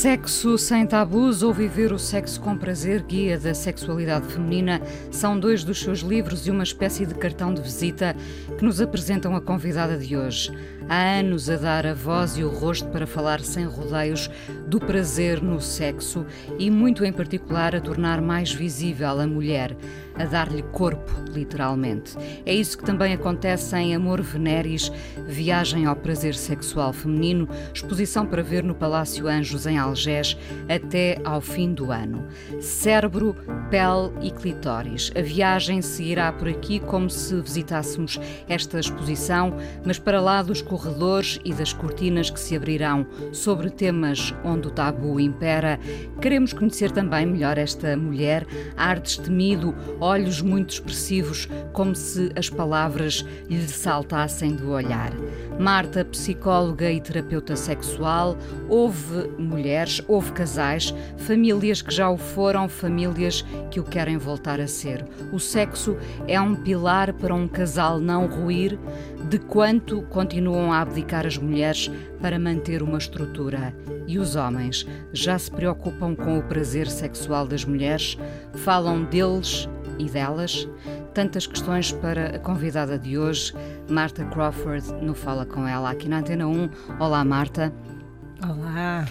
Sexo sem tabus ou viver o sexo com prazer, guia da sexualidade feminina, são dois dos seus livros e uma espécie de cartão de visita que nos apresentam a convidada de hoje há anos a dar a voz e o rosto para falar sem rodeios do prazer no sexo e, muito em particular, a tornar mais visível a mulher, a dar-lhe corpo, literalmente. É isso que também acontece em Amor Veneris, Viagem ao Prazer Sexual Feminino, exposição para ver no Palácio Anjos, em Algés, até ao fim do ano. Cérebro, pele e clitóris. A viagem seguirá por aqui como se visitássemos esta exposição, mas para lá dos e das cortinas que se abrirão sobre temas onde o tabu impera, queremos conhecer também melhor esta mulher, ar destemido, olhos muito expressivos, como se as palavras lhe saltassem do olhar. Marta, psicóloga e terapeuta sexual, houve mulheres, houve casais, famílias que já o foram, famílias que o querem voltar a ser. O sexo é um pilar para um casal não ruir, de quanto continuam a abdicar as mulheres para manter uma estrutura. E os homens já se preocupam com o prazer sexual das mulheres, falam deles e delas. Tantas questões para a convidada de hoje, Marta Crawford, no Fala Com Ela, aqui na Antena 1. Olá, Marta. Olá.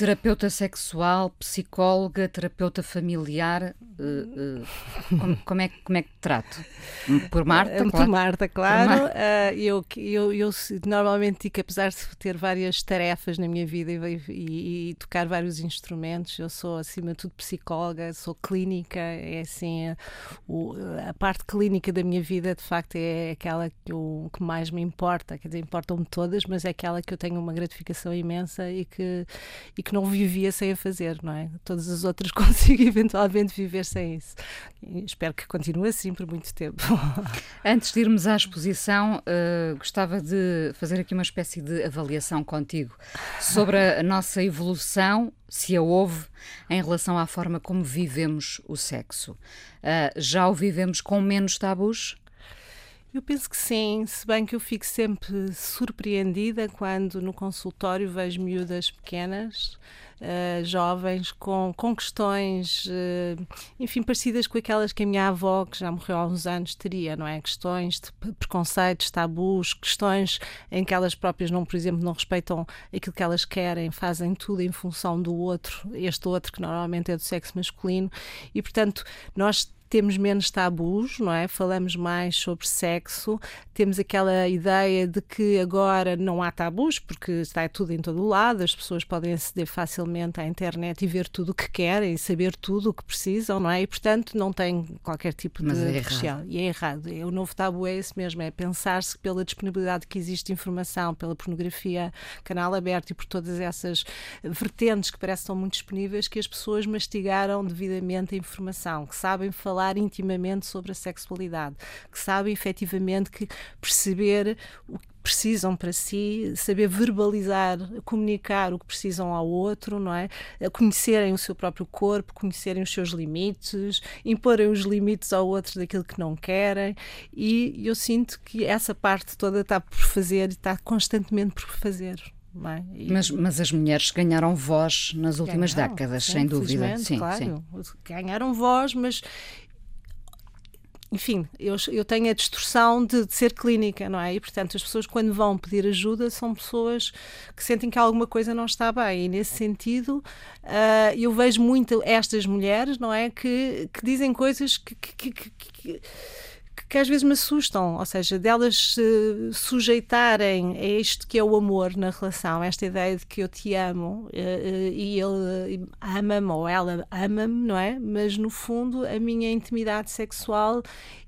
Terapeuta sexual, psicóloga, terapeuta familiar, uh, uh, como, como, é, como é que trato? Por Marta, Por claro. Marta, claro. Uh, eu, eu, eu normalmente digo que apesar de ter várias tarefas na minha vida e, e, e, tocar vários instrumentos, eu sou acima de tudo psicóloga, sou clínica, é assim, a, o, a parte clínica da minha vida de facto é aquela que, eu, que mais me importa, quer dizer, importam-me todas, mas é aquela que eu tenho uma gratificação imensa e que, e que não vivia sem a fazer, não é? Todas as outras consigo eventualmente viver sem isso. E espero que continue assim por muito tempo. Antes de irmos à exposição, uh, gostava de fazer aqui uma espécie de avaliação contigo sobre a nossa evolução, se a houve, em relação à forma como vivemos o sexo. Uh, já o vivemos com menos tabus? Eu penso que sim, se bem que eu fico sempre surpreendida quando no consultório vejo miúdas pequenas, uh, jovens, com, com questões, uh, enfim, parecidas com aquelas que a minha avó, que já morreu há uns anos, teria, não é? Questões de preconceitos, tabus, questões em que elas próprias, não, por exemplo, não respeitam aquilo que elas querem, fazem tudo em função do outro, este outro que normalmente é do sexo masculino, e portanto nós temos menos tabus, não é? Falamos mais sobre sexo, temos aquela ideia de que agora não há tabus, porque está tudo em todo lado, as pessoas podem aceder facilmente à internet e ver tudo o que querem, saber tudo o que precisam, não é? E portanto não tem qualquer tipo Mas de é restrição. E é errado. O novo tabu é esse mesmo, é pensar-se que pela disponibilidade que existe de informação, pela pornografia, canal aberto e por todas essas vertentes que parecem muito disponíveis, que as pessoas mastigaram devidamente a informação, que sabem falar falar intimamente sobre a sexualidade, que sabem efetivamente que perceber o que precisam para si, saber verbalizar, comunicar o que precisam ao outro, não é? Conhecerem o seu próprio corpo, conhecerem os seus limites, imporem os limites ao outro daquilo que não querem, e eu sinto que essa parte toda está por fazer e está constantemente por fazer. É? E... Mas, mas, as mulheres ganharam voz nas últimas ganharam, décadas, sim, sem dúvida. Sim, claro. sim. Ganharam voz, mas enfim, eu, eu tenho a distorção de, de, ser clínica, não é? E, portanto, as pessoas, quando vão pedir ajuda, são pessoas que sentem que alguma coisa não está bem. E, nesse sentido, uh, eu vejo muito estas mulheres, não é? Que, que dizem coisas que, que, que, que às vezes me assustam, ou seja, delas se sujeitarem a isto que é o amor na relação, esta ideia de que eu te amo e ele ama-me ou ela ama-me, não é? Mas no fundo a minha intimidade sexual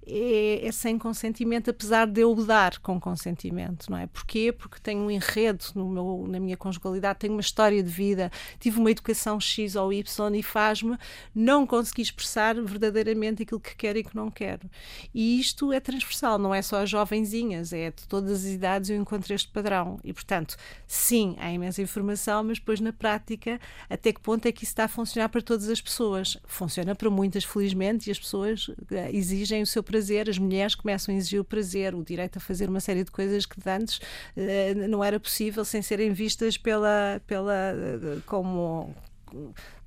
é, é, sem consentimento, apesar de eu dar com consentimento, não é? Porquê? Porque tenho um enredo no meu, na minha conjugalidade, tenho uma história de vida, tive uma educação X ou Y e faz-me não conseguir expressar verdadeiramente aquilo que quero e que não quero. E isto é transversal, não é só as jovenzinhas, é de todas as idades eu encontro este padrão. E, portanto, sim, há imensa informação, mas depois na prática, até que ponto é que isso está a funcionar para todas as pessoas? Funciona para muitas, felizmente, e as pessoas eh, exigem o seu prazer, as mulheres começam a exigir o prazer, o direito a fazer uma série de coisas que antes uh, não era possível sem serem vistas pela, pela uh, como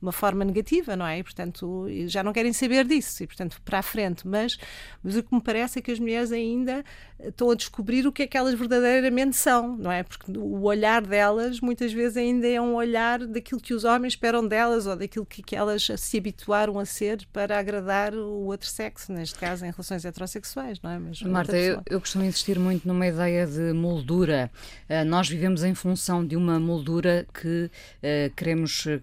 uma forma negativa, não é? E, portanto, já não querem saber disso, e, portanto, para a frente. Mas, mas o que me parece é que as mulheres ainda estão a descobrir o que é que elas verdadeiramente são, não é? Porque o olhar delas, muitas vezes, ainda é um olhar daquilo que os homens esperam delas ou daquilo que, que elas se habituaram a ser para agradar o outro sexo, neste caso, em relações heterossexuais, não é? Mas Marta, eu, eu costumo insistir muito numa ideia de moldura. Uh, nós vivemos em função de uma moldura que uh, queremos uh,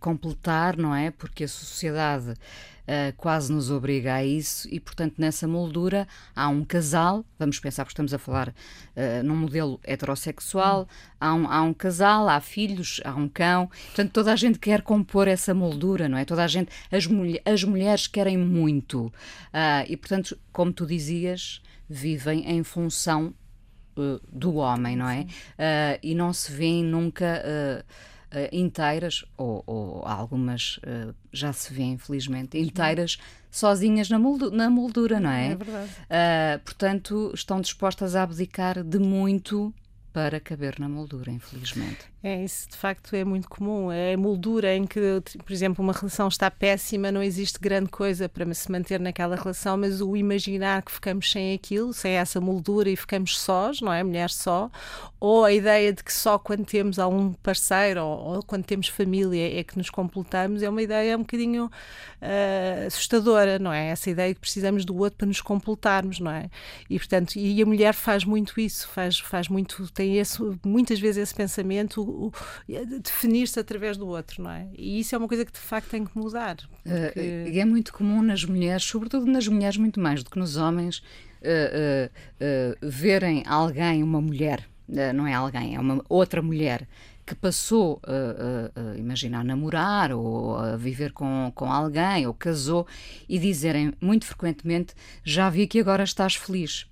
completar, não é? Porque a sociedade uh, quase nos obriga a isso e, portanto, nessa moldura há um casal, vamos pensar porque estamos a falar uh, num modelo heterossexual, há, um, há um casal, há filhos, há um cão, portanto, toda a gente quer compor essa moldura, não é? Toda a gente, as, mulher, as mulheres querem muito uh, e, portanto, como tu dizias, vivem em função do homem, não é? Uh, e não se vêem nunca uh, inteiras, ou, ou algumas uh, já se vê, infelizmente, inteiras, sozinhas na, moldura, na moldura não é? É verdade. Uh, portanto, estão dispostas a abdicar de muito para caber na moldura, infelizmente. É, isso de facto é muito comum. É a moldura em que, por exemplo, uma relação está péssima, não existe grande coisa para se manter naquela relação, mas o imaginar que ficamos sem aquilo, sem essa moldura e ficamos sós, não é? Mulher só, ou a ideia de que só quando temos algum parceiro ou, ou quando temos família é que nos completamos, é uma ideia um bocadinho uh, assustadora, não é? Essa ideia que precisamos do outro para nos completarmos, não é? E portanto, e a mulher faz muito isso, faz, faz muito, tem esse, muitas vezes esse pensamento definir-se através do outro, não é? E isso é uma coisa que de facto tem que mudar. Porque... Uh, é muito comum nas mulheres, sobretudo nas mulheres muito mais do que nos homens, uh, uh, verem alguém, uma mulher, não é alguém, é uma outra mulher que passou, uh, a namorar ou a viver com, com alguém ou casou e dizerem muito frequentemente: Já vi que agora estás feliz.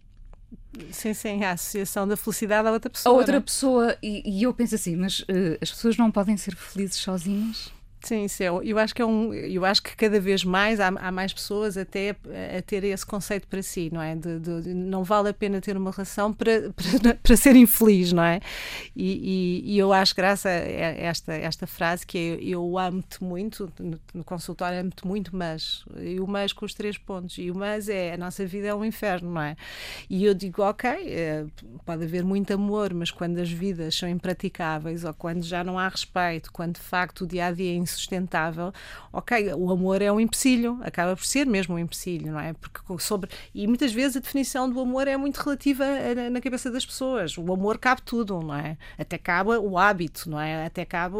Sim, sim, a associação da felicidade à outra pessoa. A outra é? pessoa, e, e, eu penso assim, mas uh, as pessoas não podem ser felizes sozinhas? Sim, isso é, eu acho que é um, eu acho que cada vez mais há, há mais pessoas até a, a ter esse conceito para si, não é? De, de, de, não vale a pena ter uma relação para, para, para ser infeliz, não é? E, e, e, eu acho graça a esta, esta frase que é, eu amo-te muito, no, no consultório amo-te muito, mas, e o mas com os três pontos, e o mas é, a nossa vida é um inferno, não é? E eu digo, ok, é, pode haver muito amor, mas quando as vidas são impraticáveis, ou quando já não há respeito, quando de facto o dia-a-dia -dia é insustentável, ok, o amor é um empecilho, acaba por ser mesmo um empecilho, não é? Porque sobre e muitas vezes a definição do amor é muito relativa na cabeça das pessoas. O amor cabe tudo, não é? Até cabe o hábito, não é? Até cabe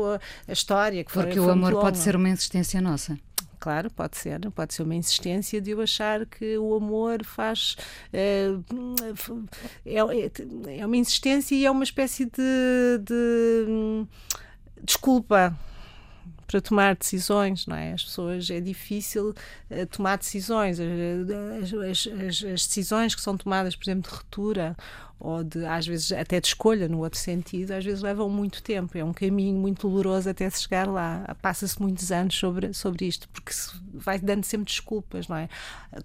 a história que Porque foi, o amor pode ser uma insistência nossa claro, pode ser, pode ser uma insistência de eu achar que o amor faz. É, é, é uma insistência e é uma espécie de, de hum, desculpa para tomar decisões, não é? As pessoas é difícil uh, tomar decisões, as, as, as, decisões que são tomadas, por exemplo, de ruptura ou de, às vezes até de escolha no outro sentido, às vezes levam muito tempo, é um caminho muito doloroso até se chegar lá. Passa-se muitos anos sobre, sobre isto, porque se vai dando sempre desculpas, não é?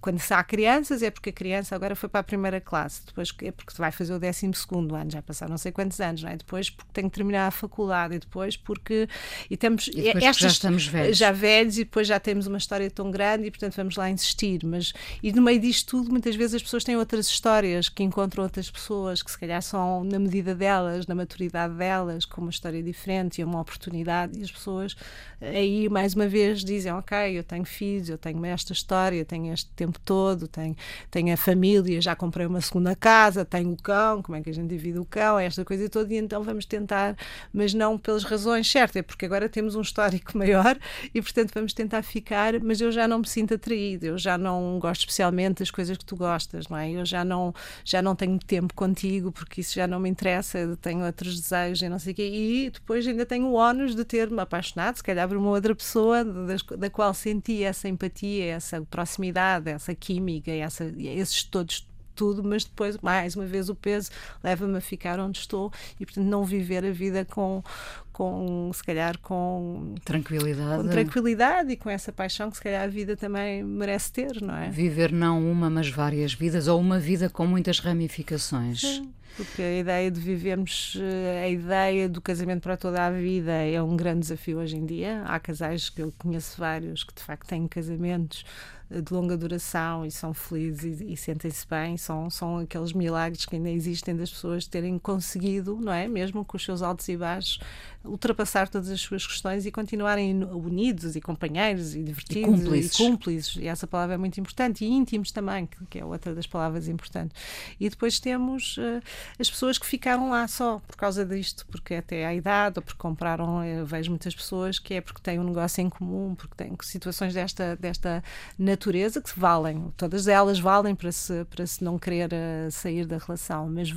Quando se há crianças é porque a criança agora foi para a primeira classe, depois é porque vai fazer o décimo segundo ano, já passaram não sei quantos anos, não é? Depois porque tem que terminar a faculdade e depois porque e temos e estas, já estamos velhos. Já velhos e depois já temos uma história tão grande e portanto vamos lá insistir, mas e no meio disto tudo muitas vezes as pessoas têm outras histórias que encontram outras pessoas pessoas que se calhar são na medida delas, na maturidade delas, com uma história diferente e uma oportunidade, e as pessoas aí mais uma vez dizem, ok, eu tenho filhos, eu tenho esta história, tenho este tempo todo, tenho, tenho a família, já comprei uma segunda casa, tenho o cão, como é que a gente divide o cão, esta coisa toda, e então vamos tentar, mas não pelas razões certas, é porque agora temos um histórico maior e portanto vamos tentar ficar, mas eu já não me sinto atraído, eu já não gosto especialmente das coisas que tu gostas, não é? Eu já não, já não tenho tempo contigo porque isso já não me interessa, tenho outros desejos e não sei o quê, e depois ainda tenho o ónus de ter-me apaixonado, se calhar por uma outra pessoa da, da qual senti essa empatia, essa proximidade, essa química, essa, esses todos tudo, mas depois, mais uma vez, o peso leva-me a ficar onde estou e, portanto, não viver a vida com, com se calhar, com tranquilidade. com tranquilidade e com essa paixão que, se calhar, a vida também merece ter, não é? Viver não uma, mas várias vidas, ou uma vida com muitas ramificações. Sim. Porque a ideia de vivermos, eh, a ideia do casamento para toda a vida é um grande desafio hoje em dia. Há casais que eu conheço vários que de facto têm casamentos de longa duração e são felizes e, e sentem-se bem, são, são aqueles milagres que ainda existem das pessoas terem conseguido, não é? Mesmo com os seus altos e baixos, ultrapassar todas as suas questões e continuarem unidos e companheiros e divertidos e cúmplices. E, cúmplices. e essa palavra é muito importante e íntimos também, que, que é outra das palavras importantes. E depois temos uh, as pessoas que ficaram lá só por causa disto, porque até à idade ou porque compraram, eu vejo muitas pessoas que é porque têm um negócio em comum, porque têm situações desta, desta natureza que valem, todas elas valem para se, para se não querer uh, sair da relação, mas,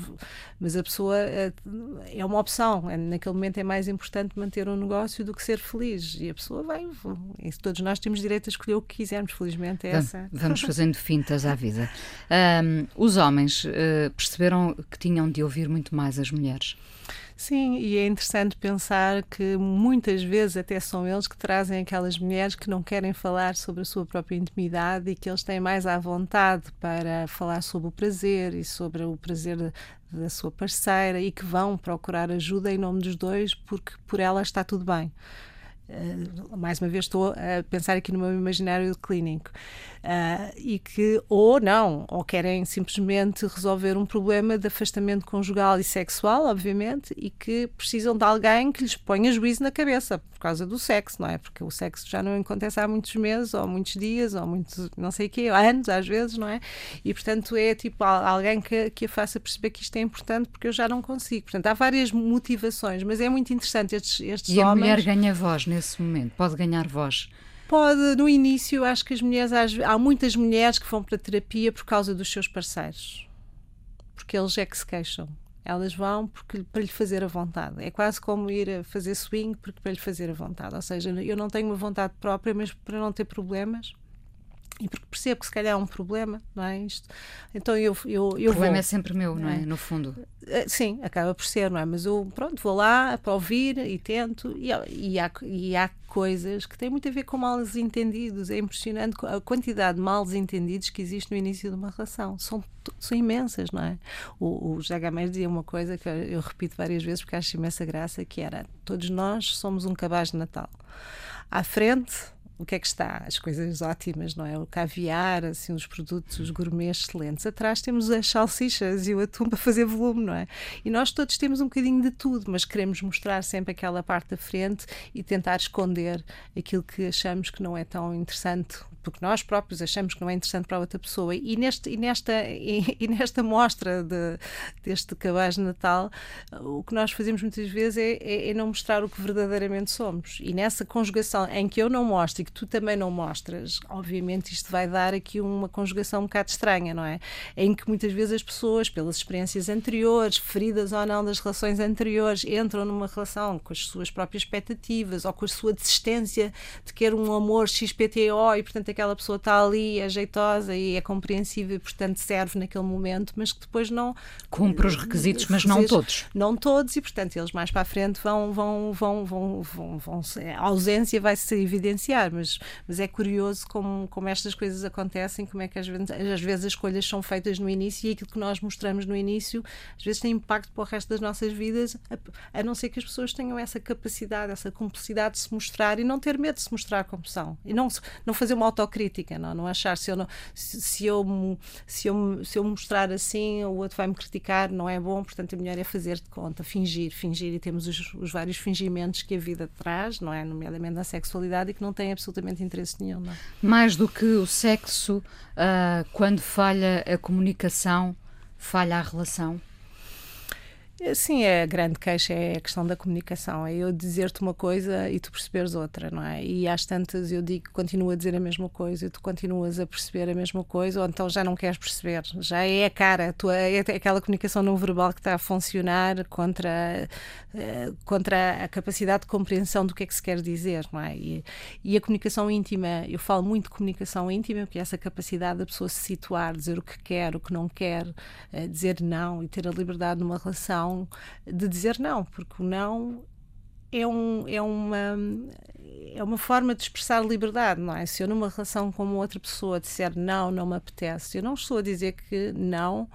mas a pessoa uh, é uma opção, naquele momento é mais importante manter um negócio do que ser feliz. E a pessoa vai. E todos nós temos direito a escolher o que quisermos, felizmente é essa. Vamos fazendo fintas à vida. Um, os homens uh, perceberam que tinham de ouvir muito mais as mulheres. Sim, e é interessante pensar que muitas vezes até são eles que trazem aquelas mulheres que não querem falar sobre a sua própria intimidade e que eles têm mais à vontade para falar sobre o prazer e sobre o prazer da sua parceira e que vão procurar ajuda em nome dos dois porque por ela está tudo bem. Uh, mais uma vez estou a pensar aqui no meu imaginário clínico uh, e que ou não ou querem simplesmente resolver um problema de afastamento conjugal e sexual obviamente e que precisam de alguém que lhes ponha juízo na cabeça por causa do sexo não é? Porque o sexo já não acontece há muitos meses ou muitos dias ou muitos não sei o quê anos às vezes não é? E portanto é tipo alguém que, que a faça perceber que isto é importante porque eu já não consigo. Portanto há várias motivações mas é muito interessante estes, estes e homens a mulher ganha voz nesse momento, pode ganhar voz? Pode, no início, acho que as mulheres, há muitas mulheres que vão para terapia por causa dos seus parceiros, porque eles é que se queixam. Elas vão porque, para lhe fazer a vontade. É quase como ir a fazer swing porque para lhe fazer a vontade. Ou seja, eu não tenho uma vontade própria, mas para não ter problemas, e porque percebo que se calhar é um problema, não é? Isto, então eu, eu, eu O problema vou, é sempre meu, não é? No fundo. Eh, sim, acaba por ser, não é? Mas eu, pronto, vou lá para ouvir e tento, e, e, há, e há coisas que têm muito a ver com mal entendidos. É impressionante a quantidade de mal entendidos que existe no início de uma relação. São, são imensas, não é? O, o Jagamés dizia uma coisa que eu repito várias vezes porque acho imensa graça, que era todos nós somos um cabaz de Natal. À frente o que é que está? As coisas ótimas, não é? O caviar, assim, os produtos, os gourmets excelentes. Atrás temos as salsichas e o atum para fazer volume, não é? E nós todos temos um bocadinho de tudo, mas queremos mostrar sempre aquela parte da frente e tentar esconder aquilo que achamos que não é tão interessante porque nós próprios achamos que não é interessante para outra pessoa. E, neste, e, nesta, e, e nesta mostra de, deste cabaz de Natal, o que nós fazemos muitas vezes é, é, é, não mostrar o que verdadeiramente somos. E nessa conjugação em que eu não mostro e que tu também não mostras, obviamente isto vai dar aqui uma conjugação um bocado estranha, não é? Em que muitas vezes as pessoas, pelas experiências anteriores, feridas ou não das relações anteriores, entram numa relação com as suas próprias expectativas ou com a sua desistência de querer um amor XPTO e, portanto, aquela pessoa está ali, é jeitosa e é compreensiva e, portanto, serve naquele momento, mas que depois não. Cumpre os requisitos, mas não todos. Não todos, e, portanto, eles mais para a frente vão. vão, vão, vão, vão, vão a ausência vai se evidenciar, mas, mas é curioso como, como estas coisas acontecem, como é que às vezes, às vezes as escolhas são feitas no início e aquilo que nós mostramos no início às vezes tem impacto para o resto das nossas vidas, a, a não ser que as pessoas tenham essa capacidade, essa cumplicidade de se mostrar e não ter medo de se mostrar como são e não, não fazer uma autocrítica, não, não achar se eu, não, se, se, eu, se, eu, se eu mostrar assim o outro vai me criticar, não é bom, portanto, o melhor é fazer de conta, fingir, fingir, e temos os, os vários fingimentos que a vida traz, não é? Nomeadamente na sexualidade, e que não têm absolutamente interesse nenhum. Não? É? Mais do que o sexo, uh, quando falha a comunicação, falha a relação? Sim, é a grande queixa é a questão da comunicação. É eu dizer-te uma coisa e tu perceberes outra, não é? E às tantas eu digo, continuo a dizer a mesma coisa e tu continuas a perceber a mesma coisa, ou então já não queres perceber. Já é a cara, tu, é aquela comunicação não verbal que está a funcionar contra, uh, contra a capacidade de compreensão do que é que se quer dizer, não é? E, e a comunicação íntima, eu falo muito de comunicação íntima, porque é essa capacidade da pessoa se situar, dizer o que quer, o que não quer, uh, dizer não e ter a liberdade numa relação não, de dizer não, porque o não é, um, é, uma, é uma forma de expressar liberdade, não é? Se eu numa relação com outra pessoa disser não, não me apetece, eu não estou a dizer que não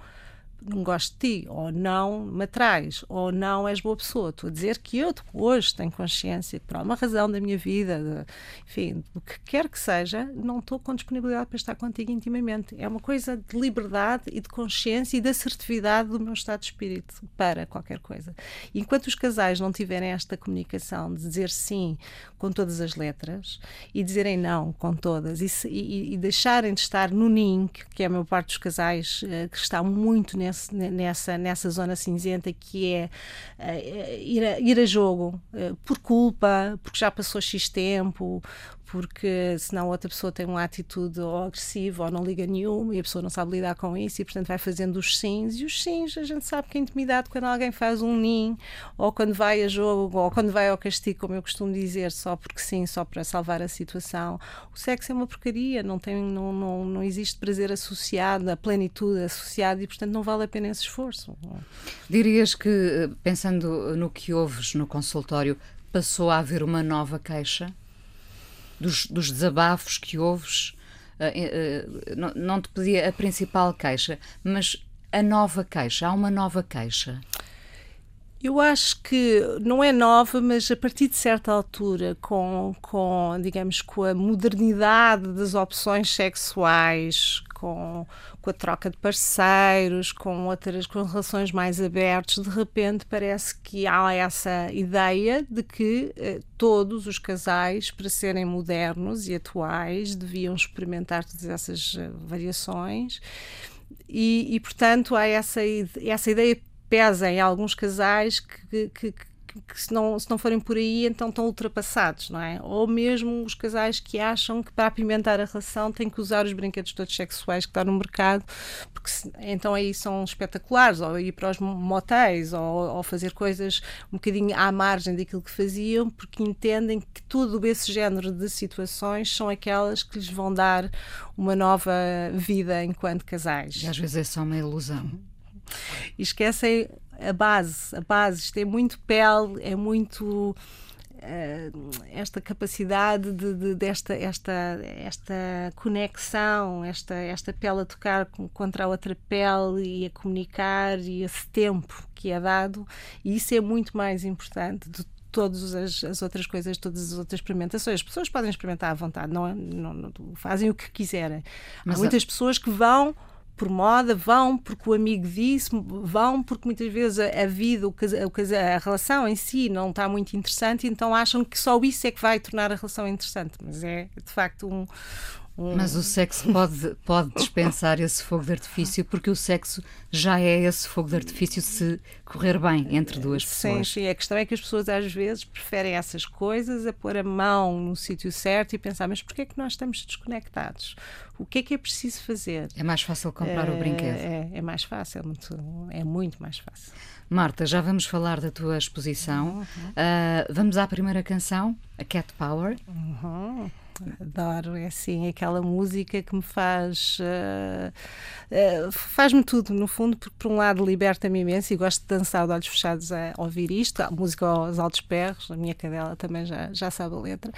não gosto de ti, ou não me atrás, ou não és boa pessoa. Estou a dizer que eu hoje tenho consciência que por alguma razão da minha vida, de, enfim, do que quer que seja, não estou com disponibilidade para estar contigo intimamente. É uma coisa de liberdade e de consciência e de assertividade do meu estado de espírito para qualquer coisa. Enquanto os casais não tiverem esta comunicação de dizer sim com todas as letras e dizerem não com todas e, se, e, e deixarem de estar no ninho, que é a maior parte dos casais uh, que está muito nesse, nessa, nessa zona cinzenta que é uh, ir, a, ir a jogo uh, por culpa, porque já passou X tempo, porque senão outra pessoa tem uma atitude ou agressiva ou não liga nenhuma e a pessoa não sabe lidar com isso e portanto vai fazendo os sims e os sims a gente sabe que a intimidade quando alguém faz um nin ou quando vai a jogo ou quando vai ao castigo como eu costumo dizer só porque sim, só para salvar a situação o sexo é uma porcaria não, tem, não, não, não existe prazer associado a plenitude associada e portanto não vale a pena esse esforço Dirias que pensando no que ouves no consultório passou a haver uma nova queixa? dos, dos desabafos que ouves, uh, uh, não, não te pedi a principal queixa, mas a nova queixa, há uma nova queixa. Eu acho que não é nova, mas a partir de certa altura, com, com digamos, com a modernidade das opções sexuais, com, com a troca de parceiros, com outras com relações mais abertas, de repente parece que há essa ideia de que eh, todos os casais, para serem modernos e atuais, deviam experimentar todas essas eh, variações. E, e, portanto, há essa, essa ideia pesa em alguns casais que, que, que se não, se não forem por aí, então estão ultrapassados, não é? Ou mesmo os casais que acham que para apimentar a relação têm que usar os brinquedos todos sexuais que estão no mercado, porque se, então aí são espetaculares, ou ir para os motéis, ou, ou fazer coisas um bocadinho à margem daquilo que faziam, porque entendem que todo esse género de situações são aquelas que lhes vão dar uma nova vida enquanto casais. E às vezes é só uma ilusão. E esquecem a base, a base, isto é muito pele, é muito uh, esta capacidade de, de, desta esta, esta conexão, esta, esta pele a tocar contra a outra pele e a comunicar e esse tempo que é dado, e isso é muito mais importante de todas as, as, outras coisas, todas as outras experimentações. As pessoas podem experimentar à vontade, não, é? não, não fazem o que quiserem. Mas Há muitas a... pessoas que vão por moda, vão porque o amigo disse, vão porque muitas vezes a, a vida, o a relação em si não está muito interessante, então acham que só isso é que vai tornar a relação interessante. Mas é de facto um, mas o sexo pode, pode dispensar esse fogo de artifício, porque o sexo já é esse fogo de artifício se correr bem entre duas pessoas. Sim, sim. A questão é que as pessoas às vezes preferem essas coisas a pôr a mão no sítio certo e pensar, mas porquê é que nós estamos desconectados? O que é que é preciso fazer? É mais fácil comprar é, o brinquedo. É, é mais fácil, é muito, é muito mais fácil. Marta, já vamos falar da tua exposição. Uhum. Uh, vamos à primeira canção, a Cat Power. Uhum. Adoro, é assim, aquela música que me faz. Uh, uh, faz-me tudo, no fundo, porque por um lado liberta-me imenso e gosto de dançar de olhos fechados a ouvir isto, a música aos altos perros, a minha cadela também já, já sabe a letra,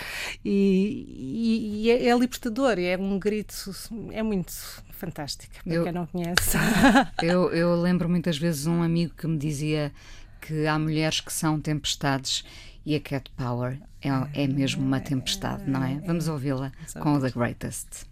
e, e é, é libertador, é um grito, é muito fantástico, para eu, quem não conhece. eu, eu lembro muitas vezes um amigo que me dizia que há mulheres que são tempestades e a Cat Power é, é mesmo uma tempestade, não é? Vamos ouvi-la com The Greatest.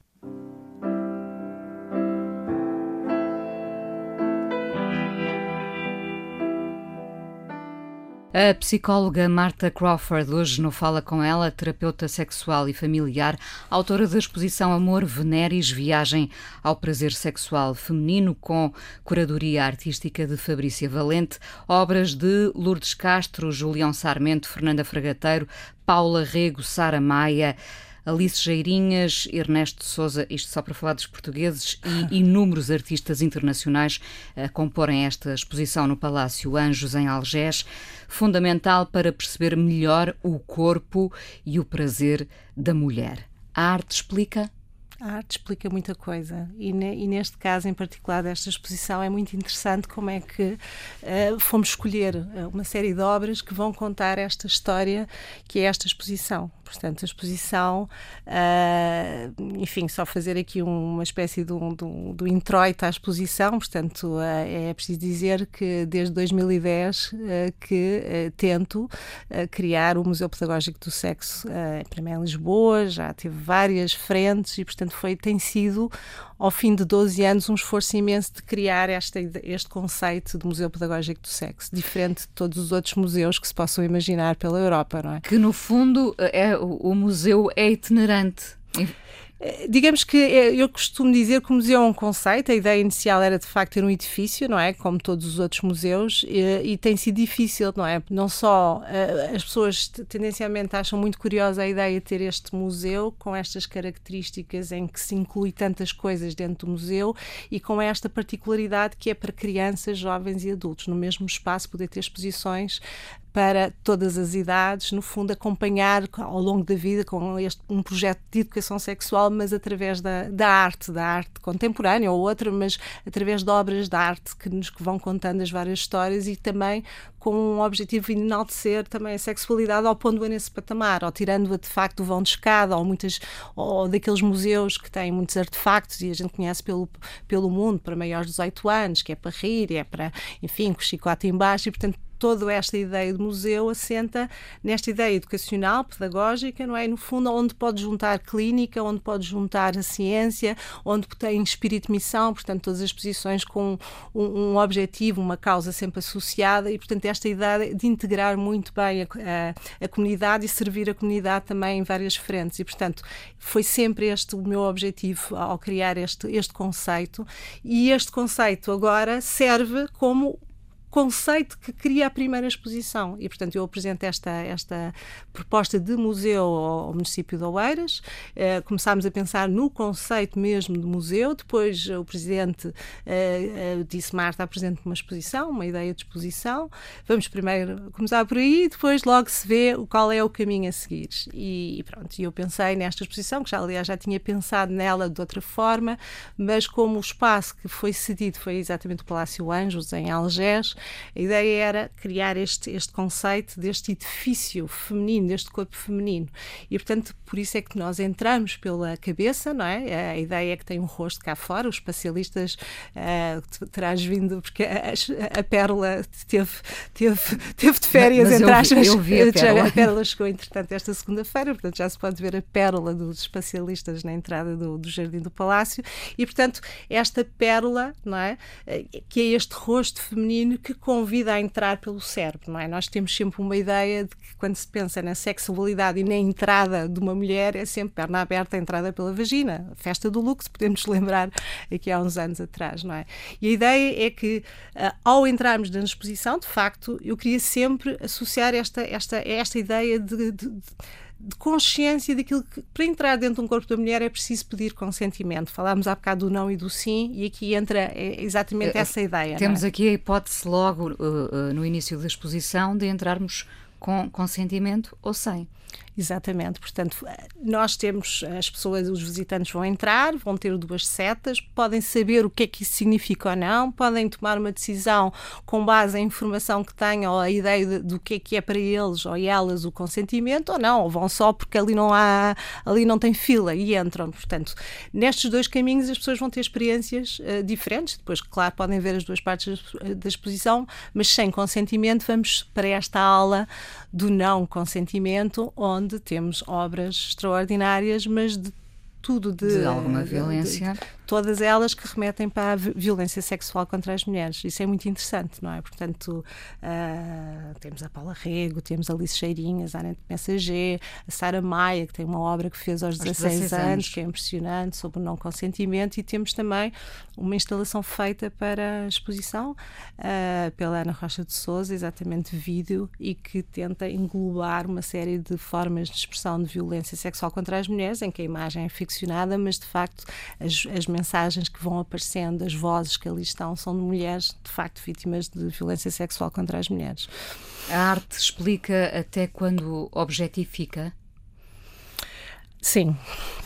A psicóloga Marta Crawford, hoje no Fala Com Ela, terapeuta sexual e familiar, autora da exposição Amor Veneris, Viagem ao Prazer Sexual Feminino, com curadoria artística de Fabrícia Valente, obras de Lourdes Castro, Julião Sarmento, Fernanda Fragateiro, Paula Rego, Sara Maia. Alice Geirinhas, Ernesto Souza, isto só para falar dos portugueses, e inúmeros artistas internacionais a comporem esta exposição no Palácio Anjos, em Algés, fundamental para perceber melhor o corpo e o prazer da mulher. A arte explica? A arte explica muita coisa e, ne, e, neste caso em particular desta exposição é muito interessante como é que uh, fomos escolher eh, uma série de obras que vão contar esta história que é esta exposição. Portanto, a exposição, uh, enfim, só fazer aqui uma espécie de um, de um, um introito à exposição, portanto, uh, é preciso dizer que desde 2010 uh, que tento criar o Museu Pedagógico do Sexo, primeiro em Lisboa, já teve várias frentes e, portanto, foi, tem sido ao fim de 12 anos, um esforço imenso de criar esta, este conceito de Museu Pedagógico do Sexo, diferente de todos os outros museus que se possam imaginar pela Europa, não é? Que, no fundo, é, o museu é itinerante. Eh, digamos que eh, eu costumo dizer que o museu é um conceito, a ideia inicial era de facto ter um edifício, não é? Como todos os outros museus, e, e tem sido difícil, não é? Não só uh, as pessoas tendencialmente acham muito curiosa a ideia de ter este museu com estas características em que se inclui tantas coisas dentro do museu e com esta particularidade que é para crianças, jovens e adultos, no mesmo espaço poder ter exposições para todas as idades, no fundo, acompanhar ao longo da vida com este, um projeto de educação sexual, mas através da, da arte, da arte contemporânea ou outra, mas através de obras de arte que nos que vão contando as várias histórias e também com um objetivo de enaltecer também a sexualidade ao pondo-a nesse patamar, ou tirando-a de facto do vão de escada, ou, muitas, ou daqueles museus que têm muitos artefactos e a gente conhece pelo, pelo mundo, para maiores de 18 anos, que é para rir, é para, enfim, com o chicote embaixo, e portanto toda esta ideia de museu assenta nesta ideia educacional, pedagógica, não é? No fundo, onde pode juntar clínica, onde pode juntar a ciência, onde tem espírito missão, portanto, todas as exposições com um, um objetivo, uma causa sempre associada e, portanto, esta ideia de integrar muito bem a, a, a comunidade e servir a comunidade também em várias frentes. E, portanto, foi sempre este o meu objetivo ao criar este, este conceito e este conceito agora serve como conceito que cria a primeira exposição. E, portanto, eu apresento esta, esta proposta de museu ao, município de Oeiras. Eh, começámos a pensar no conceito mesmo de museu. Depois, o presidente eh, eh, disse: Marta, apresente uma exposição, uma ideia de exposição. Vamos primeiro começar por aí, depois logo se vê qual é o caminho a seguir. E, e pronto, eu pensei nesta exposição, que já, aliás, já tinha pensado nela de outra forma, mas como o espaço que foi cedido foi exatamente o Palácio Anjos, em Algés, a ideia era criar este, este conceito deste edifício feminino, deste corpo feminino. E, portanto, por isso é que nós entramos pela cabeça, não é? A ideia é que tem um rosto cá fora, os especialistas uh, terás vindo, porque a, a, Pérola teve, teve, teve de férias, Mas entre aspas. Eu vi a Pérola. a Pérola chegou, entretanto, esta segunda-feira, portanto, já se pode ver a Pérola dos especialistas na entrada do, do Jardim do Palácio. E, portanto, esta Pérola, não é? Eh, que é este rosto feminino que convida a entrar pelo cérebro, não é? Nós temos sempre uma ideia de que quando se pensa na sexualidade e na entrada de uma mulher é sempre perna aberta entrada pela vagina. Festa do luxo, podemos lembrar aqui há uns anos atrás, não é? E a ideia é que uh, ao entrarmos na exposição, de facto, eu queria sempre associar esta, esta, esta ideia de, de, de de consciência daquilo que, para entrar dentro de um corpo da mulher, é preciso pedir consentimento. Falámos há bocado do não e do sim, e aqui entra é, exatamente essa ideia. Temos é? aqui a hipótese, logo uh, uh, no início da exposição, de entrarmos com consentimento ou sem. Exatamente, portanto, nós temos as pessoas, os visitantes vão entrar, vão ter duas setas, podem saber o que é que isso significa ou não, podem tomar uma decisão com base em informação que tenham ou a ideia de, do que é que é para eles ou elas o consentimento ou não, ou vão só porque ali não há, ali não tem fila e entram. Portanto, nestes dois caminhos as pessoas vão ter experiências uh, diferentes. Depois, claro, podem ver as duas partes da exposição, mas sem consentimento vamos para esta aula do não consentimento, onde temos obras extraordinárias, mas de tudo de, de alguma violência. De, todas elas que remetem para a violência sexual contra as mulheres. Isso é muito interessante, não é? Portanto, uh, temos a Paula Rego, temos a Alice Cheirinhas, a Anete Messager, a Sara Maia, que tem uma obra que fez aos 16, 16 anos, anos, que é impressionante, sobre o não consentimento, e temos também uma instalação feita para a exposição uh, pela Ana Rocha de Souza, exatamente vídeo, e que tenta englobar uma série de formas de expressão de violência sexual contra as mulheres, em que a imagem é ficcionada, mas de facto as, as mensagens que vão aparecendo, as vozes que ali estão, são de mulheres, de facto, vítimas de violência sexual contra as mulheres. A arte explica até quando objetifica Sim.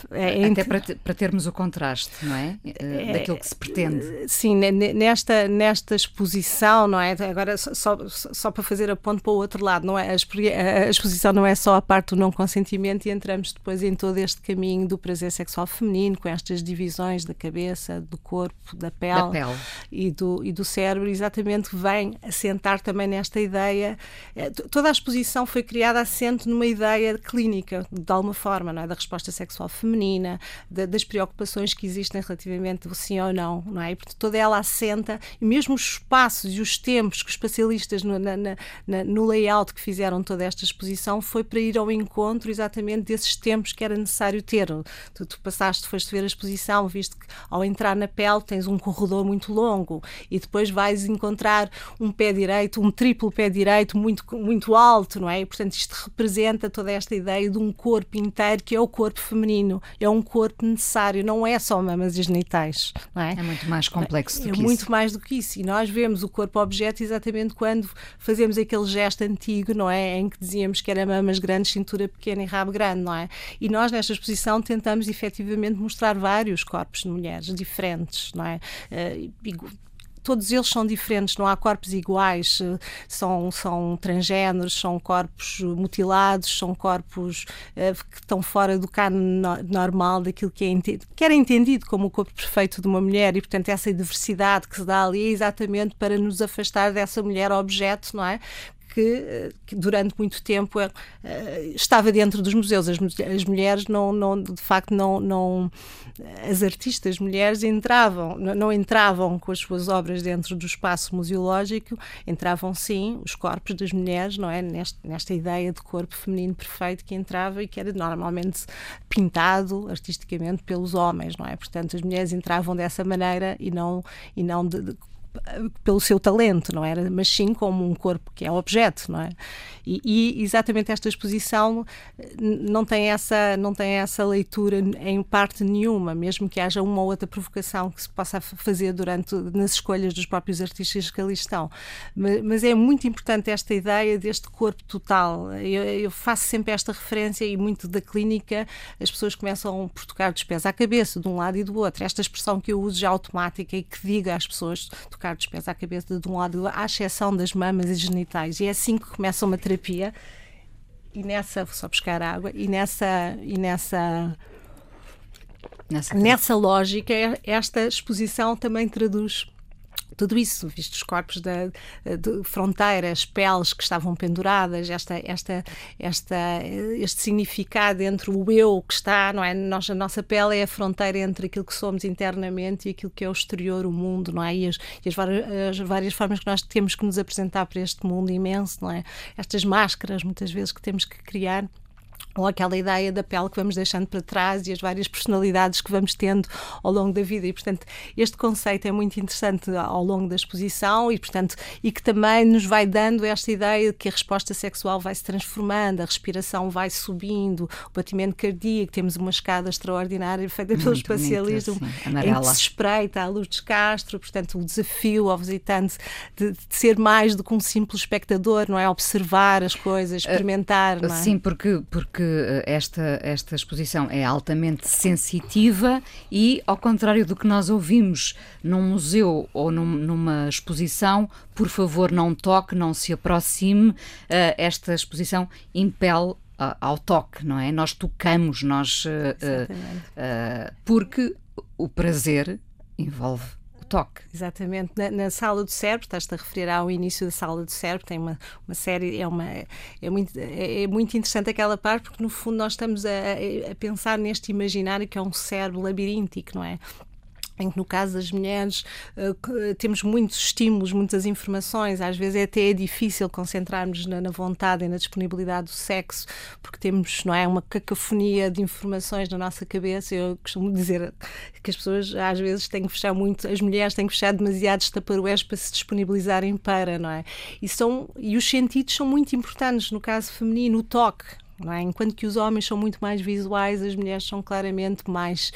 É, Até para, para termos o contraste, não é? é? Daquilo que se pretende. Sim, nesta, nesta exposição, não é? Agora, só, só para fazer a ponto para o outro lado, não é? A, exposição não é só a parte do não consentimento e entramos depois em todo este caminho do prazer sexual feminino, com estas divisões da cabeça, do corpo, da pele, da pele. E, do, e do cérebro, exatamente, que vem assentar também nesta ideia. Eh, toda a exposição foi criada assente numa ideia clínica, de alguma forma, não é? Da resposta sexual feminina, de, das preocupações que existem relativamente ao sim ou não, não é? Porque toda ela assenta, e mesmo os espaços e os tempos que os especialistas no, na, na, no layout que fizeram toda esta exposição foi para ir ao encontro exatamente desses tempos que era necessário ter. Tu, tu passaste, foste ver a exposição, viste que ao entrar na pele tens um corredor muito longo e depois vais encontrar um pé direito, um triplo pé direito muito, muito alto, não é? E, portanto, isto representa toda esta ideia de um corpo inteiro que é o corpo feminino, é um corpo necessário, não é só mamas e genitais. Não é? é muito mais complexo do é que isso. É muito mais do que isso. E nós vemos o corpo objeto exatamente quando fazemos aquele gesto antigo, não é? Em que dizíamos que era mamas grandes, cintura pequena e rabo grande, não é? E nós nesta exposição tentamos efetivamente mostrar vários corpos de mulheres diferentes, não é? Uh, todos eles são diferentes, não há corpos iguais, eh, são, são transgêneros, são corpos mutilados, são corpos uh, que estão fora do cano normal daquilo que, é que era entendido como o corpo perfeito de uma mulher e, portanto, essa diversidade que se dá ali é exatamente para nos afastar dessa mulher objeto, não é? Que, que durante muito tempo uh, estava dentro dos museus. As, as mulheres não, não, de facto, não, não, as artistas mulheres entravam, não, entravam com as suas obras dentro do espaço museológico, entravam sim os corpos das mulheres, não é? Neste, nesta ideia de corpo feminino perfeito que entrava e que era normalmente pintado artisticamente pelos homens, não é? Portanto, as mulheres entravam dessa maneira e não, e não de, de pelo seu talento, não era? Mas sim como um corpo que é objeto, não é? E, e, exatamente esta exposição não tem essa não tem essa leitura em parte nenhuma, mesmo que haja uma ou outra provocação que se possa fazer durante nas escolhas dos próprios artistas que ali estão. Mas, mas é muito importante esta ideia deste corpo total. Eu, eu, faço sempre esta referência e muito da clínica as pessoas começam por tocar dos pés à cabeça, de um lado e do outro. Esta expressão que eu uso já automática e que diga às pessoas tocar dos pés à cabeça de um lado, à exceção das mamas e genitais. E é assim que começa uma terapia. E nessa, vou só buscar água, e nessa, e nessa Nessa, nessa lógica, esta exposição também traduz tudo isso, visto os corpos da, de fronteiras, peles que estavam penduradas, esta, esta, esta, este significado entre o eu que está, não é? Nós, a nossa pele é a fronteira entre aquilo que somos internamente e aquilo que é o exterior, o mundo, não é? E as, e as, as várias formas que nós temos que nos apresentar para este mundo imenso, não é? Estas máscaras, muitas vezes, que temos que criar ou aquela ideia da pele que vamos deixando para trás e as várias personalidades que vamos tendo ao longo da vida. E, portanto, este conceito é muito interessante ao longo da exposição e, portanto, e que também nos vai dando esta ideia de que a resposta sexual vai se transformando, a respiração vai subindo, o batimento cardíaco, temos uma escada extraordinária feita pelos especialistas em que se espreita a luz de Castro, portanto, o desafio ao visitante de, de, ser mais do que um simples espectador, não é? Observar as coisas, experimentar, uh, é? Sim, porque, porque porque eh, esta, esta exposição é altamente sensitiva e, ao contrário do que nós ouvimos num museu ou num, numa exposição, por favor, não toque, não se aproxime, eh, esta exposição impele ao toque, não é? Nós tocamos, nós. Uh, porque o prazer envolve Exatamente. Na, na sala do cérebro, estás-te a referir ao início da sala do cérebro, tem uma, uma série, é, uma, é, muito, é, é muito interessante aquela parte, porque no fundo nós estamos a, a pensar neste imaginário que é um cérebro labiríntico, não é? Em que no caso das mulheres uh, temos muitos estímulos, muitas informações, às vezes é até difícil concentrarmos na, na, vontade e na disponibilidade do sexo, porque temos, não é, uma cacofonia de informações na nossa cabeça. Eu costumo dizer que as pessoas às vezes têm que fechar muito, as mulheres têm que fechar demasiados taparoés para se disponibilizarem para, não é? E, são, e os sentidos são muito importantes, no caso feminino, o toque, é? Enquanto que os homens são muito mais visuais, as mulheres são claramente mais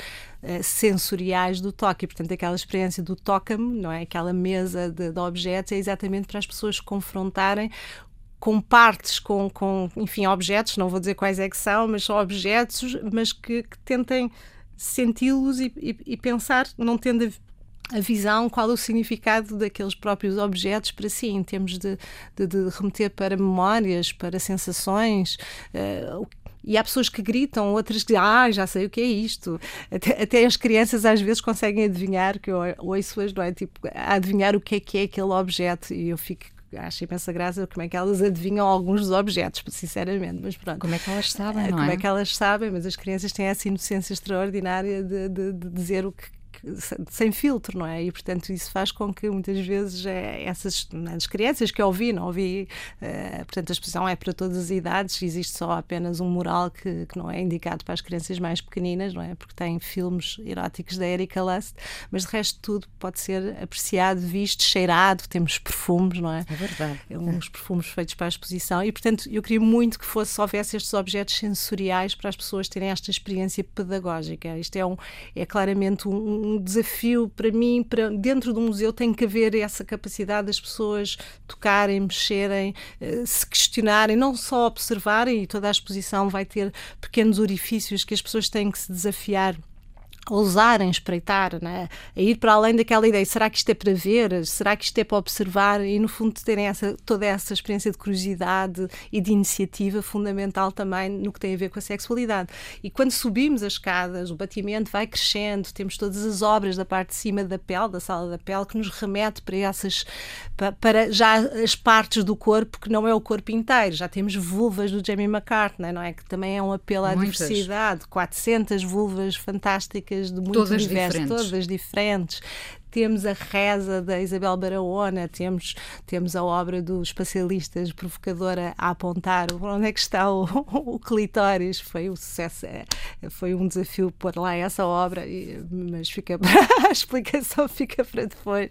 uh, sensoriais do toque. E, portanto, aquela experiência do toca-me, não é? Aquela mesa de, de objetos, é exatamente para as pessoas confrontarem com partes, com, com, enfim, objetos, não vou dizer quais é que são, mas são objetos, mas que, que tentem senti-los e, e, e, pensar, não tendo a visão, qual o significado daqueles próprios objetos para si, em termos de, de, de remeter para memórias, para sensações. Uh, e há pessoas que gritam, outras que ah, já sei o que é isto. Até, até as crianças às vezes conseguem adivinhar, que eu ouço-as, não é? Tipo, adivinhar o que é que é aquele objeto. E eu fico acho imensa graça como é que elas adivinham alguns dos objetos, sinceramente, mas pronto. Como é que elas sabem, não Como é? Como é que elas sabem, mas as crianças têm essa inocência extraordinária de, de, de dizer o que, sem filtro, não é? E portanto isso faz com que muitas vezes é, essas as crianças que eu ouvi, não ouvi, uh, portanto a exposição é para todas as idades, existe só apenas um mural que, que não é indicado para as crianças mais pequeninas, não é? Porque tem filmes eróticos da Erika Lust, mas de resto tudo pode ser apreciado, visto, cheirado, temos perfumes, não é? É verdade. É uns perfumes feitos para a exposição e portanto eu queria muito que fosse, houvesse estes objetos sensoriais para as pessoas terem esta experiência pedagógica. Isto é, um, é claramente um, um desafio para mim, para, dentro do museu tem que haver essa capacidade das pessoas tocarem, mexerem, eh, se questionarem, não só observarem, e toda a exposição vai ter pequenos orifícios que as pessoas têm que se desafiar ousarem espreitar, né? a ir para além daquela ideia, será que isto é para ver, será que isto é para observar e no fundo terem essa, toda essa experiência de curiosidade e de iniciativa fundamental também no que tem a ver com a sexualidade. E quando subimos as escadas, o batimento vai crescendo, temos todas as obras da parte de cima da pele, da sala da pele, que nos remete para essas, para, para já as partes do corpo que não é o corpo inteiro, já temos vulvas do Jamie McCartney, não é? Que também é um apelo à Muitas. diversidade, 400 vulvas fantásticas de muito todas universo, diferentes. todas diferentes temos a reza da Isabel Barahona, temos, temos a obra dos especialistas provocadora a apontar onde é que está o, o clitóris. Foi um sucesso, é, foi um desafio pôr lá essa obra, mas fica a explicação fica para depois.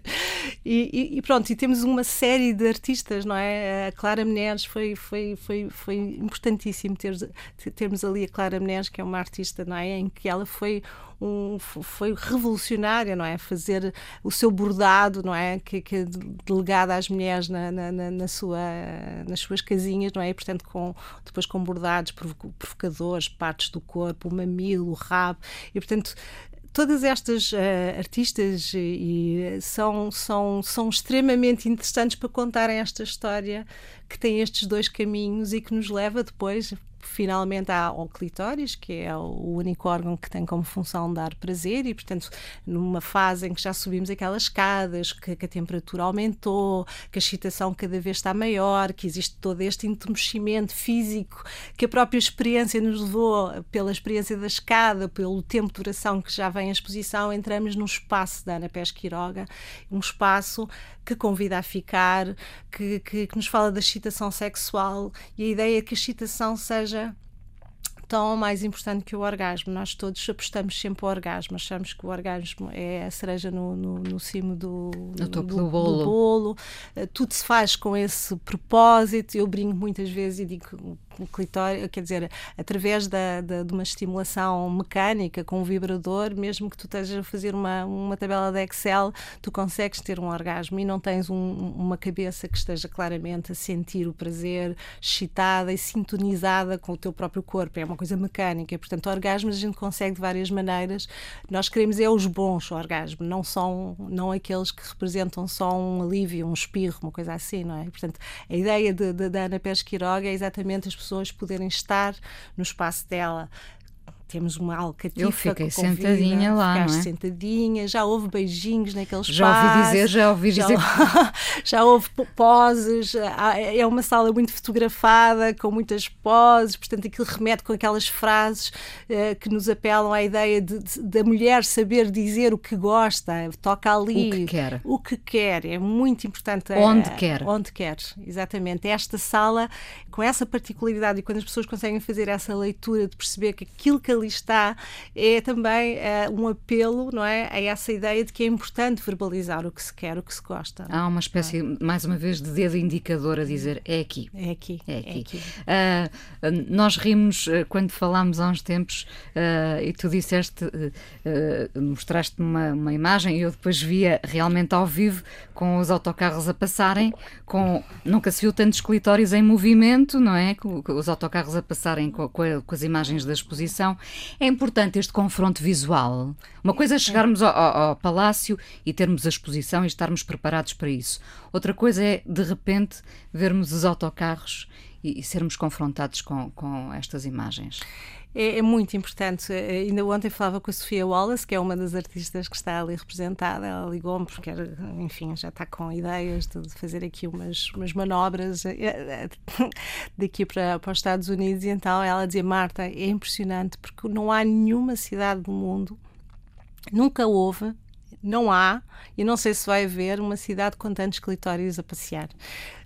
E, e, e, pronto, e temos uma série de artistas, não é? A Clara Menezes foi, foi, foi, foi importantíssimo ter, termos ali a Clara Menezes, que é uma artista, não é? Em que ela foi um, foi revolucionária, não é? Fazer o seu bordado, não é? Que, que delegado às mulheres na, na, na, sua, nas suas casinhas, não é? E, portanto, com, depois com bordados provocadores, partes do corpo, o mamilo, o rabo, e portanto todas estas uh, artistas e, são, são, são extremamente interessantes para contarem esta história que tem estes dois caminhos e que nos leva depois finalmente há o clitóris, que é o único órgão que tem como função dar prazer, e portanto, numa fase em que já subimos aquelas escadas, que, que a temperatura aumentou, que a excitação cada vez está maior, que existe todo este entumecimento físico, que a própria experiência nos levou, pela experiência da escada, pelo tempo de duração que já vem a exposição, entramos num espaço da Ana Pés Quiroga, um espaço que convida a ficar, que, que, que nos fala da excitação sexual e a ideia é que a excitação seja tão mais importante que o orgasmo. Nós todos apostamos sempre ao orgasmo, achamos que o orgasmo é a cereja no, no, no cimo do, no do, do, bolo. do bolo. Uh, tudo se faz com esse propósito. Eu brinco muitas vezes e digo clitóris, quer dizer, através da, da, de uma estimulação mecânica com um vibrador, mesmo que tu estejas a fazer uma, uma tabela de Excel, tu consegues ter um orgasmo e não tens um, uma cabeça que esteja claramente a sentir o prazer, excitada e sintonizada com o teu próprio corpo. É uma coisa mecânica. Portanto, orgasmos a gente consegue de várias maneiras. Nós queremos é os bons orgasmos, não são não aqueles que representam só um alívio, um espirro, uma coisa assim, não é? Portanto, a ideia de, de, da Ana Pérez Quiroga é exatamente as pessoas poderem estar no espaço dela temos uma alcatifa Eu fiquei sentadinha lá, não é? sentadinha, já houve beijinhos naquele espaço. Já ouvi dizer, já ouvi dizer. Já, já houve poses, é uma sala muito fotografada, com muitas poses, portanto aquilo remete com aquelas frases uh, que nos apelam à ideia de, de, da mulher saber dizer o que gosta, toca ali. O que quer. O que quer, é muito importante. Onde uh, quer. Onde quer, exatamente. Esta sala, com essa particularidade, e quando as pessoas conseguem fazer essa leitura de perceber que aquilo que ali está é também uh, um apelo não é, a essa ideia de que é importante verbalizar o que se quer, o que se gosta. Há uma espécie, é? mais uma vez, de dedo indicador a dizer é aqui. É aqui. É aqui. É aqui. Uh, nós rimos uh, quando falámos há uns tempos e tu disseste, mostraste-me uma, uma imagem e eu depois via realmente ao vivo com os autocarros a passarem, com nunca se viu tantos clitóris em movimento, não é? Com, com os autocarros a passarem com, com, a, com as imagens da exposição é importante este confronto visual. Uma coisa é chegarmos ao, ao, ao, palácio e termos a exposição e estarmos preparados para isso. Outra coisa é, de repente, vermos os autocarros e, e sermos confrontados com, com estas imagens é, é, muito importante. Eh, ainda ontem falava com a Sofia Wallace, que é uma das artistas que está ali representada. Ela ligou-me porque, enfim, já está com ideias de fazer aqui umas, umas manobras eh, eh, daqui para, para os Estados Unidos. E então ela dizia: Marta, é impressionante porque não há nenhuma cidade do mundo, nunca houve, não há, e não sei se vai haver, uma cidade com tantos clitórios a passear.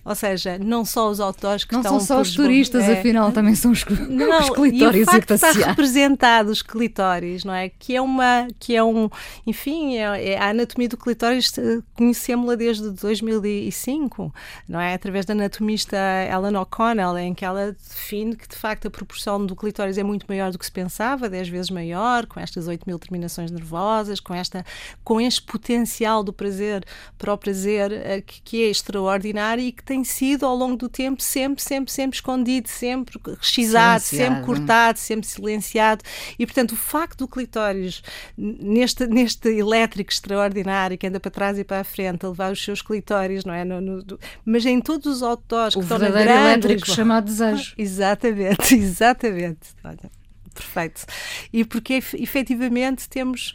Ou seja, não só os autores que não estão. Não são só os turistas, é, afinal, também são os, não, os clitóris e o facto a passear. está representado os clitóris, não é? Que é uma. Que é um. Enfim, é, é a anatomia do clitóris conhecemos-la desde 2005, não é? Através da anatomista Ellen O'Connell, em que ela define que de facto a proporção do clitóris é muito maior do que se pensava, 10 vezes maior, com estas 8 mil terminações nervosas, com, esta, com este potencial do prazer para o prazer eh, que, que é extraordinário e que tem sido ao longo do tempo sempre, sempre, sempre escondido, sempre rexizado, sempre cortado, sempre silenciado. E portanto, o facto do clitóris neste, neste elétrico extraordinário que anda para trás e para a frente a levar os seus clitóris, não é? No, no, mas em todos os autores o que estão na grande elétrico chamado desejo. exatamente, exatamente. Olha, perfeito. E porque efetivamente temos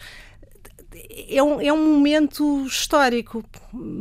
é um, é um momento histórico,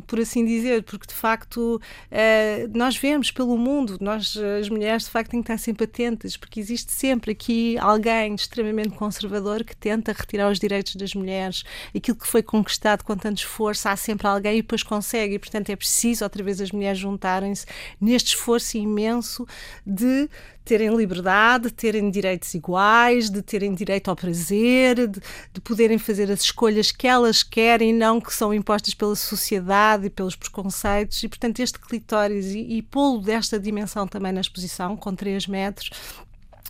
por assim dizer, porque de facto uh, nós vemos pelo mundo, nós, as mulheres, de facto, têm que estar sempre atentas, porque existe sempre aqui alguém extremamente conservador que tenta retirar os direitos das mulheres, aquilo que foi conquistado com tanto esforço, há sempre alguém e depois consegue, e portanto é preciso outra vez as mulheres juntarem-se neste esforço imenso de terem liberdade, de terem direitos iguais, de terem direito ao prazer, de, de, poderem fazer as escolhas que elas querem, não que são impostas pela sociedade e pelos preconceitos. E, portanto, este clitóris e, e pô-lo desta dimensão também na exposição, com 3 metros,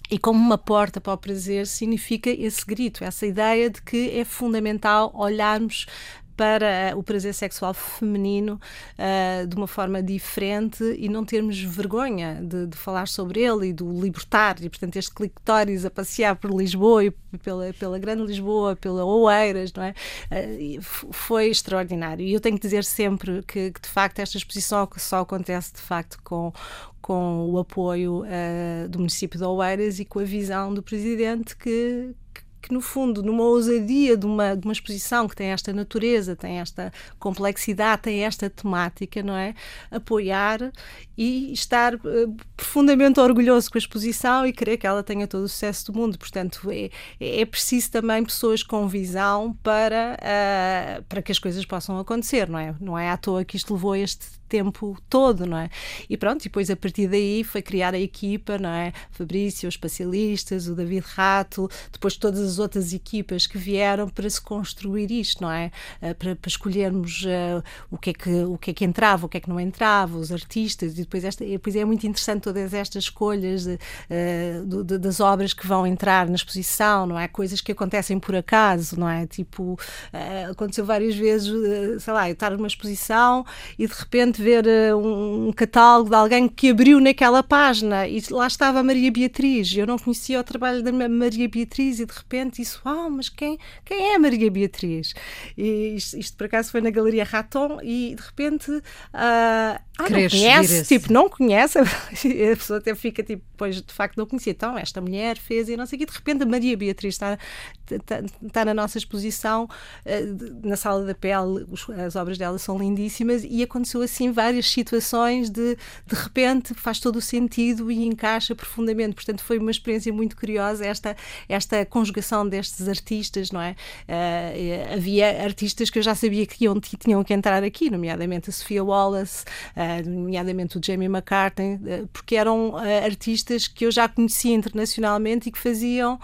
e como uma porta para o prazer significa esse grito, essa ideia de que é fundamental olharmos para o prazer sexual feminino uh, de uma forma diferente e não termos vergonha de, de, falar sobre ele e do libertar. E, portanto, este clitóris a passear por Lisboa e pela, pela Grande Lisboa, pela Oeiras, não é? Uh, foi extraordinário. E eu tenho que dizer sempre que, que, de facto, esta exposição só acontece, de facto, com, com o apoio uh, do município de Oeiras e com a visão do presidente que, que no fundo, numa ousadia de uma, de uma exposição que tem esta natureza, tem esta complexidade, tem esta temática, não é? Apoiar e estar uh, profundamente orgulhoso com a exposição e querer que ela tenha todo o sucesso do mundo. Portanto, é, é preciso também pessoas com visão para, uh, para que as coisas possam acontecer, não é? Não é à toa que isto levou este tempo todo, não é? E pronto, e depois a partir daí foi criar a equipa, não é? Fabrício, os espacialistas, o David Rato, depois todas as outras equipas que vieram para se construir isto, não é? Uh, para, para, escolhermos uh, o, que é que, o que é que entrava, o que é que não entrava, os artistas, e depois, esta, e depois é muito interessante todas estas escolhas de, uh, de, das obras que vão entrar na exposição, não é? Coisas que acontecem por acaso, não é? Tipo, aconteceu várias vezes, sei lá, estar numa exposição e de repente ver um, um catálogo de alguém que abriu naquela página e lá estava a Maria Beatriz. Eu não conhecia o trabalho da Maria Beatriz e de repente isso, ah, oh, mas quem, quem é a Maria Beatriz? E isto, isto por acaso foi na Galeria Raton e de repente. Uh, ah, não conhece, tipo, não conhece, a pessoa até fica tipo, pois de facto não conhecia. Então, esta mulher fez e não sei o que, de repente a Maria Beatriz está, está, está na nossa exposição, uh, na Sala da Pele, as obras dela são lindíssimas e aconteceu assim várias situações de de repente faz todo o sentido e encaixa profundamente. Portanto, foi uma experiência muito curiosa esta, esta conjugação destes artistas, não é? Uh, havia artistas que eu já sabia que iam, tinham que entrar aqui, nomeadamente a Sofia Wallace, uh, nomeadamente o Jamie McCartney, uh, porque eram artistas que eu já conhecia internacionalmente e que faziam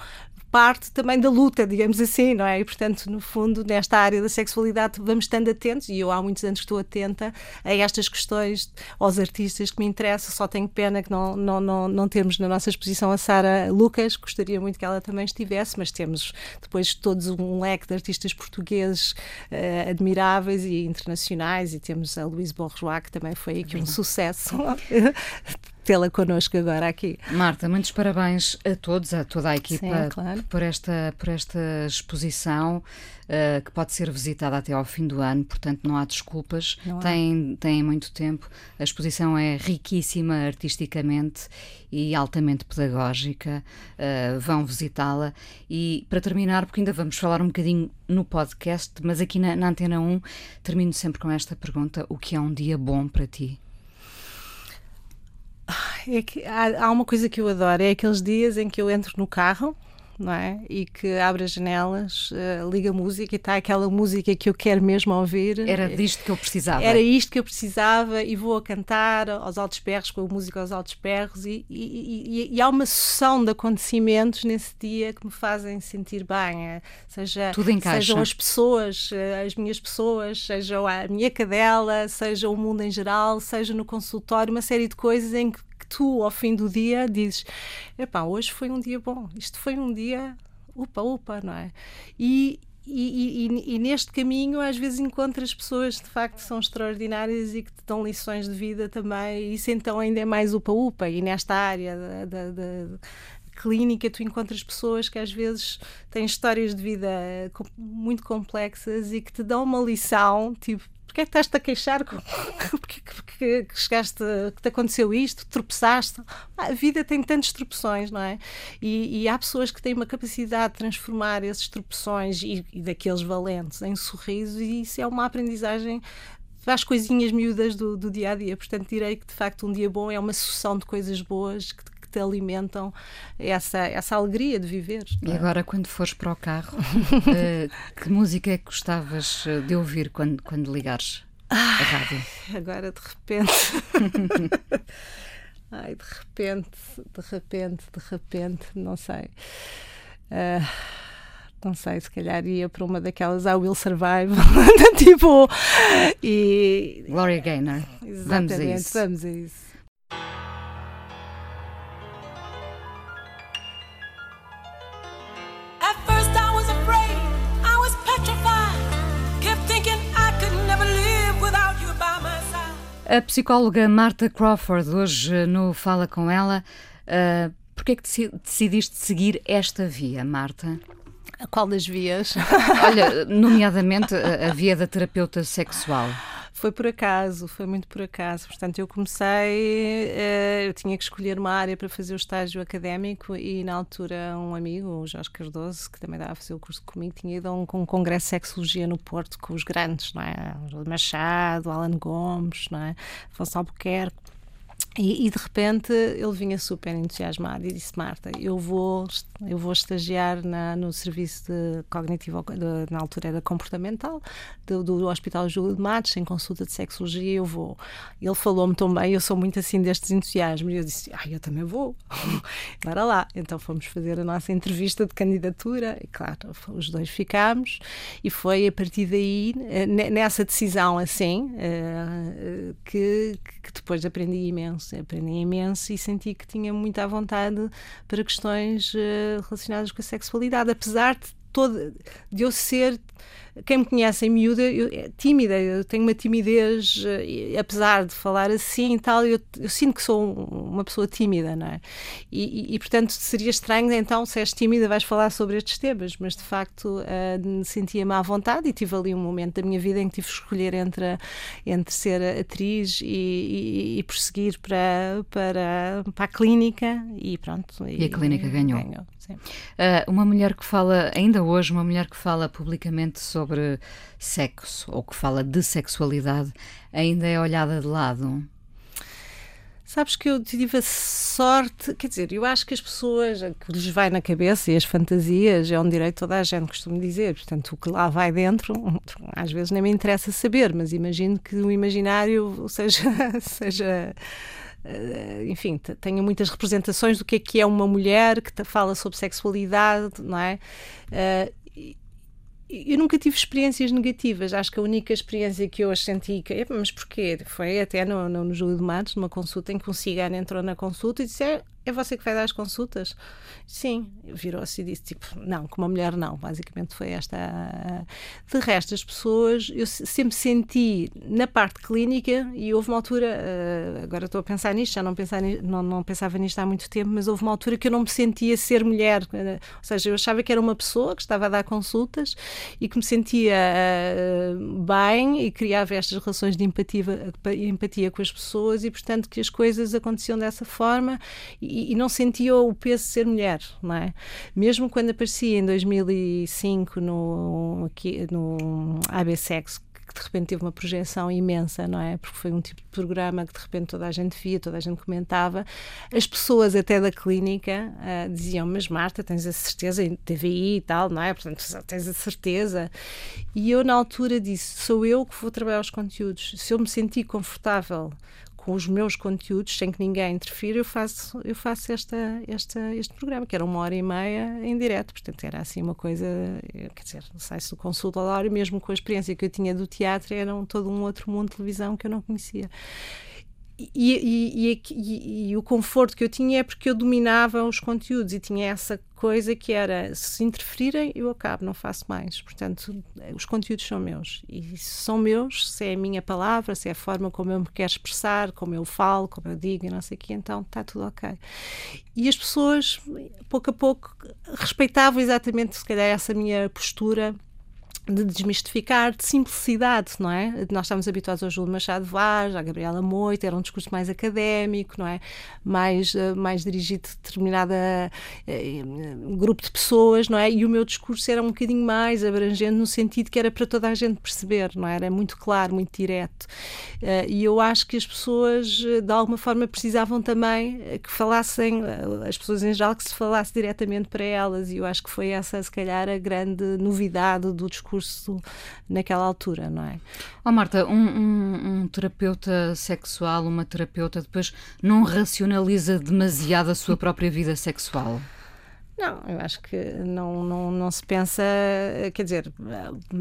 parte também da luta, digamos assim, não é? E, portanto, no fundo, nesta área da sexualidade, vamos estando atentos, e eu há muitos anos estou atenta a estas questões, aos artistas que me interessam, só tenho pena que não, não, não, não termos na nossa exposição a Sara Lucas, gostaria muito que ela também estivesse, mas temos depois todos um leque de artistas portugueses uh, admiráveis e internacionais, e temos a Luísa Bourgeois, que também foi aqui um sucesso tê-la connosco agora aqui. Marta, muitos parabéns a todos, a toda a equipa, Sim, claro. por, esta, por esta exposição uh, que pode ser visitada até ao fim do ano, portanto não há desculpas, não tem, tem muito tempo. A exposição é riquíssima artisticamente e altamente pedagógica. Uh, vão visitá-la. E para terminar, porque ainda vamos falar um bocadinho no podcast, mas aqui na, na Antena 1 termino sempre com esta pergunta: o que é um dia bom para ti? É que há, há uma coisa que eu adoro, é aqueles dias em que eu entro no carro não é? E que abre as janelas, uh, liga música e está aquela música que eu quero mesmo ouvir. Era disto que eu precisava. Era isto que eu precisava e vou a cantar aos altos berros, com a música aos altos berros e, e, e, e há uma sucessão de acontecimentos nesse dia que me fazem sentir bem, é, seja, Tudo encaixa. sejam as pessoas, eh, as minhas pessoas, seja a minha cadela, seja o mundo em geral, seja no consultório, uma série de coisas em que tu, ao fim do dia, dizes: epá, hoje foi um dia bom, isto foi um dia upa, upa, não é? E, e, e, e, neste caminho às vezes encontras pessoas de facto são extraordinárias e que te dão lições de vida também, e isso então ainda é mais upa-upa. E nesta área da, da, da, clínica tu encontras pessoas que às vezes têm histórias de vida muito complexas e que te dão uma lição, tipo, porque é que estás-te a queixar? Porque, porque, que chegaste, que te aconteceu isto? Tropeçaste? A vida tem tantas tropeções, não é? E, e há pessoas que têm uma capacidade de transformar esses tropeções e, e daqueles valentes em sorrisos, e isso é uma aprendizagem faz coisinhas miúdas do, do, dia a dia. Portanto, direi que de facto um dia bom é uma sucessão de coisas boas que, que te alimentam essa, essa alegria de viver. E é? agora, quando fores para o carro, uh, que música é que gostavas eh, de ouvir quando, quando ligares a rádio? Agora, de repente. Ai, de repente, de repente, de repente, não sei. Uh, não sei, se calhar ia para uma daquelas I Will Survive, tipo. E... Gloria Gaynor. Exatamente, vamos a isso. Vamos a isso. A psicóloga Marta Crawford, hoje no Fala Com Ela, uh, porquê é que decidiste seguir esta via, Marta? A qual das vias? Olha, nomeadamente a, a via da terapeuta sexual. Foi por acaso, foi muito por acaso. Portanto, eu comecei, uh, eu tinha que escolher uma área para fazer o estágio académico e na altura um amigo, o Jorge Cardoso, que também estava a fazer o curso comigo, tinha ido a um, um congresso de sexologia no Porto com os grandes, não é? Machado, Alan Gomes, não é? Afonso Albuquerque. E, e, de repente ele vinha super entusiasmado e disse: Marta, eu vou, eu vou estagiar na, no serviço de cognitivo, de, na altura era comportamental, do, do Hospital Júlio de Matos, em consulta de sexologia. Eu vou. Ele falou-me tão bem, eu sou muito assim destes entusiasmos. E eu disse: Ah, eu também vou. Bora lá. Então fomos fazer a nossa entrevista de candidatura. E claro, os dois ficámos. E foi a partir daí, eh, nessa decisão assim, eh, que, que depois aprendi imenso aprendi imenso e senti que tinha muita vontade para questões uh, relacionadas com a sexualidade, apesar de, todo, de eu ser quem me conhece em miúda, eu, é tímida, eu tenho uma timidez, eh, apesar de falar assim e tal, eu, eu, sinto que sou uma pessoa tímida, não é? E, e, e, portanto seria estranho então, se és tímida, vais falar sobre estes temas, mas de facto uh, sentia-me à vontade e tive ali um momento da minha vida em que tive que escolher entre, entre ser atriz e, e prosseguir para, para, para a clínica e pronto. E, a clínica ganhou. ganhou uh, uma mulher que fala, ainda hoje, uma mulher que fala publicamente sobre sobre sexo ou que fala de sexualidade ainda é olhada de lado? Sabes que eu tive a sorte, quer dizer, eu acho que as pessoas, que lhes vai na cabeça e as fantasias é um direito toda a gente, costumo dizer. Portanto, o que lá vai dentro, às vezes nem me interessa saber, mas imagino que o imaginário seja. seja eh, enfim, tenha muitas representações do que é que é uma mulher que fala sobre sexualidade, não é? Eu nunca tive experiências negativas. Acho que a única experiência que eu senti, que, mas porquê? Foi até no, no, no Júlio de Matos, numa consulta em que um cigano entrou na consulta e disse: é, você que vai dar as consultas? Sim, virou-se e disse: tipo, não, com uma mulher não. Basicamente foi esta. De resto, as pessoas, eu sempre senti na parte clínica, e houve uma altura, eh, agora estou a pensar nisto, já não, pensar, não, não pensava nisto há muito tempo, mas houve uma altura que eu não me sentia ser mulher. Ou seja, eu achava que era uma pessoa que estava a dar consultas e que me sentia uh, bem e criava estas relações de empatia, empatia com as pessoas e, portanto, que as coisas aconteciam dessa forma e, e, não sentia o peso de ser mulher, não é? Mesmo quando aparecia em 2005 no, aqui, no ABSEX, que de repente teve uma projeção imensa, não é? Porque foi um tipo de programa que de repente toda a gente via, toda a gente comentava. As pessoas até da clínica uh, diziam, mas Marta, tens a certeza, em TVI e tal, não é? Portanto, tens a certeza. E eu na altura disse, sou eu que vou trabalhar os conteúdos. Se eu me sentir confortável com os meus conteúdos, sem que ninguém interfira, eu faço, eu faço esta, esta, este programa, que era uma hora e meia em direto. Portanto, era assim uma coisa, quer dizer, sai-se do consultório, mesmo com a experiência que eu tinha do teatro, era um, todo um outro mundo de televisão que eu não conhecia. E, e, e, e, o conforto que eu tinha é porque eu dominava os conteúdos e tinha essa coisa que era se interferirem eu acabo, não faço mais. Portanto, os conteúdos são meus. E são meus, se é a minha palavra se é a forma como eu me quero expressar como eu falo, como eu digo e não sei o que então está tudo ok. E as pessoas, pouco a pouco respeitavam exatamente se calhar essa minha postura de desmistificar, de simplicidade, não é? Nós estamos habituados ao Júlio Machado Vaz, à Gabriela Moita, era um discurso mais académico, não é? Mais, eh, mais dirigido a determinado uh, grupo de pessoas, não é? E o meu discurso era um bocadinho mais abrangente no sentido que era para toda a gente perceber, não é? Era muito claro, muito direto. Uh, e eu acho que as pessoas, de alguma forma, precisavam também que falassem, as pessoas em geral, que se falasse diretamente para elas. E eu acho que foi essa, se calhar, a grande novidade do discurso discurso naquela altura, não é? Oh, Marta, um, um, um terapeuta sexual, uma terapeuta, depois não racionaliza demasiado a sua própria vida sexual? Não, eu acho que não, não, não se pensa, quer dizer,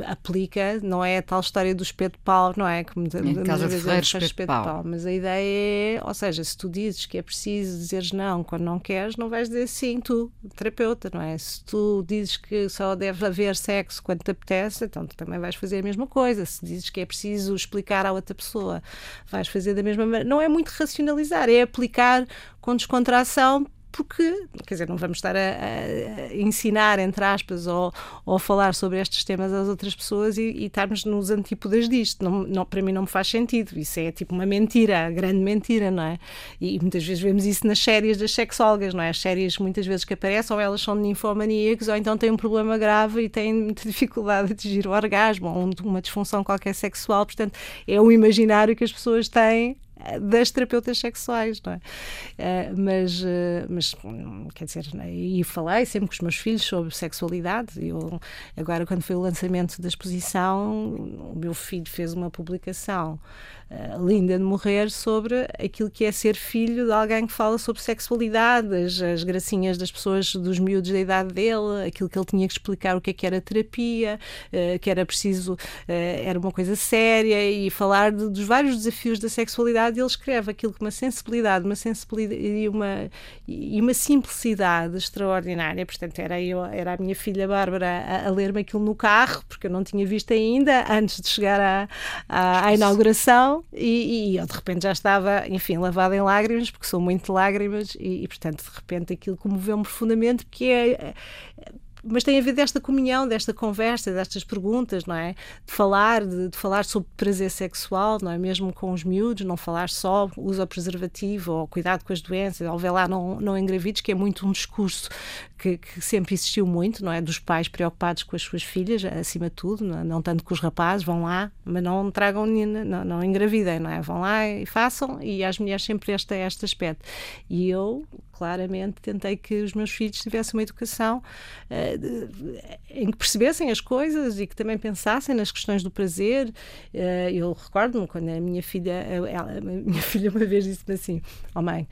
aplica, não é a tal história do espeto de pau, não é? Como em casa de Ferreira, espeto, espeto de pau. Mas a ideia é, ou seja, se tu dizes que é preciso dizeres não quando não queres, não vais dizer sim, tu, terapeuta, não é? Se tu dizes que só deve haver sexo quando te apetece, então tu também vais fazer a mesma coisa. Se dizes que é preciso explicar à outra pessoa, vais fazer da mesma maneira. Não é muito racionalizar, é aplicar com descontração porque, quer dizer, não vamos estar a, a ensinar, entre aspas, ou, ou a falar sobre estes temas às outras pessoas e, e estarmos nos antípodas disto. Não, não, para mim não me faz sentido. Isso é tipo uma mentira, grande mentira, não é? E muitas vezes vemos isso nas séries das sexólogas, não é? As séries muitas vezes que aparecem, ou elas são ninfomaníacos, ou então têm um problema grave e têm muita dificuldade de atingir o orgasmo, ou uma disfunção qualquer sexual. Portanto, é o imaginário que as pessoas têm das terapeutas sexuais, não é? Uh, mas, uh, mas, quer dizer, e falei sempre com os meus filhos sobre sexualidade. Eu, agora, quando foi o lançamento da exposição, o meu filho fez uma publicação uh, linda de morrer sobre aquilo que é ser filho de alguém que fala sobre sexualidade, as, as gracinhas das pessoas, dos miúdos da idade dele, aquilo que ele tinha que explicar o que é que era terapia, uh, que era preciso, uh, era uma coisa séria e falar de, dos vários desafios da sexualidade. Ele escreve aquilo com uma sensibilidade, uma sensibilidade e uma, e uma simplicidade extraordinária. Portanto, era, eu, era a minha filha Bárbara a, a ler-me aquilo no carro, porque eu não tinha visto ainda antes de chegar à, à, à inauguração e, e, eu de repente já estava, enfim, lavada em lágrimas, porque sou muito de lágrimas e, e portanto, de repente aquilo comoveu-me profundamente, porque é, mas tem a ver desta comunhão, desta conversa, destas perguntas, não é? De falar, de, de, falar sobre prazer sexual, não é? Mesmo com os miúdos, não falar só uso preservativo ou cuidado com as doenças, ou vê lá não, não engravidos, que é muito um discurso que, que, sempre existiu muito, não é? Dos pais preocupados com as suas filhas, acima de tudo, não, é? não tanto com os rapazes, vão lá, mas não tragam, não, não engravidem, não é? Vão lá e façam, e às mulheres sempre este, este aspecto. E eu, claramente tentei que os meus filhos tivessem uma educação uh, de, em que percebessem as coisas e que também pensassem nas questões do prazer. Uh, eu recordo-me quando a minha filha, ela, a minha filha uma vez disse-me assim: Oh mãe,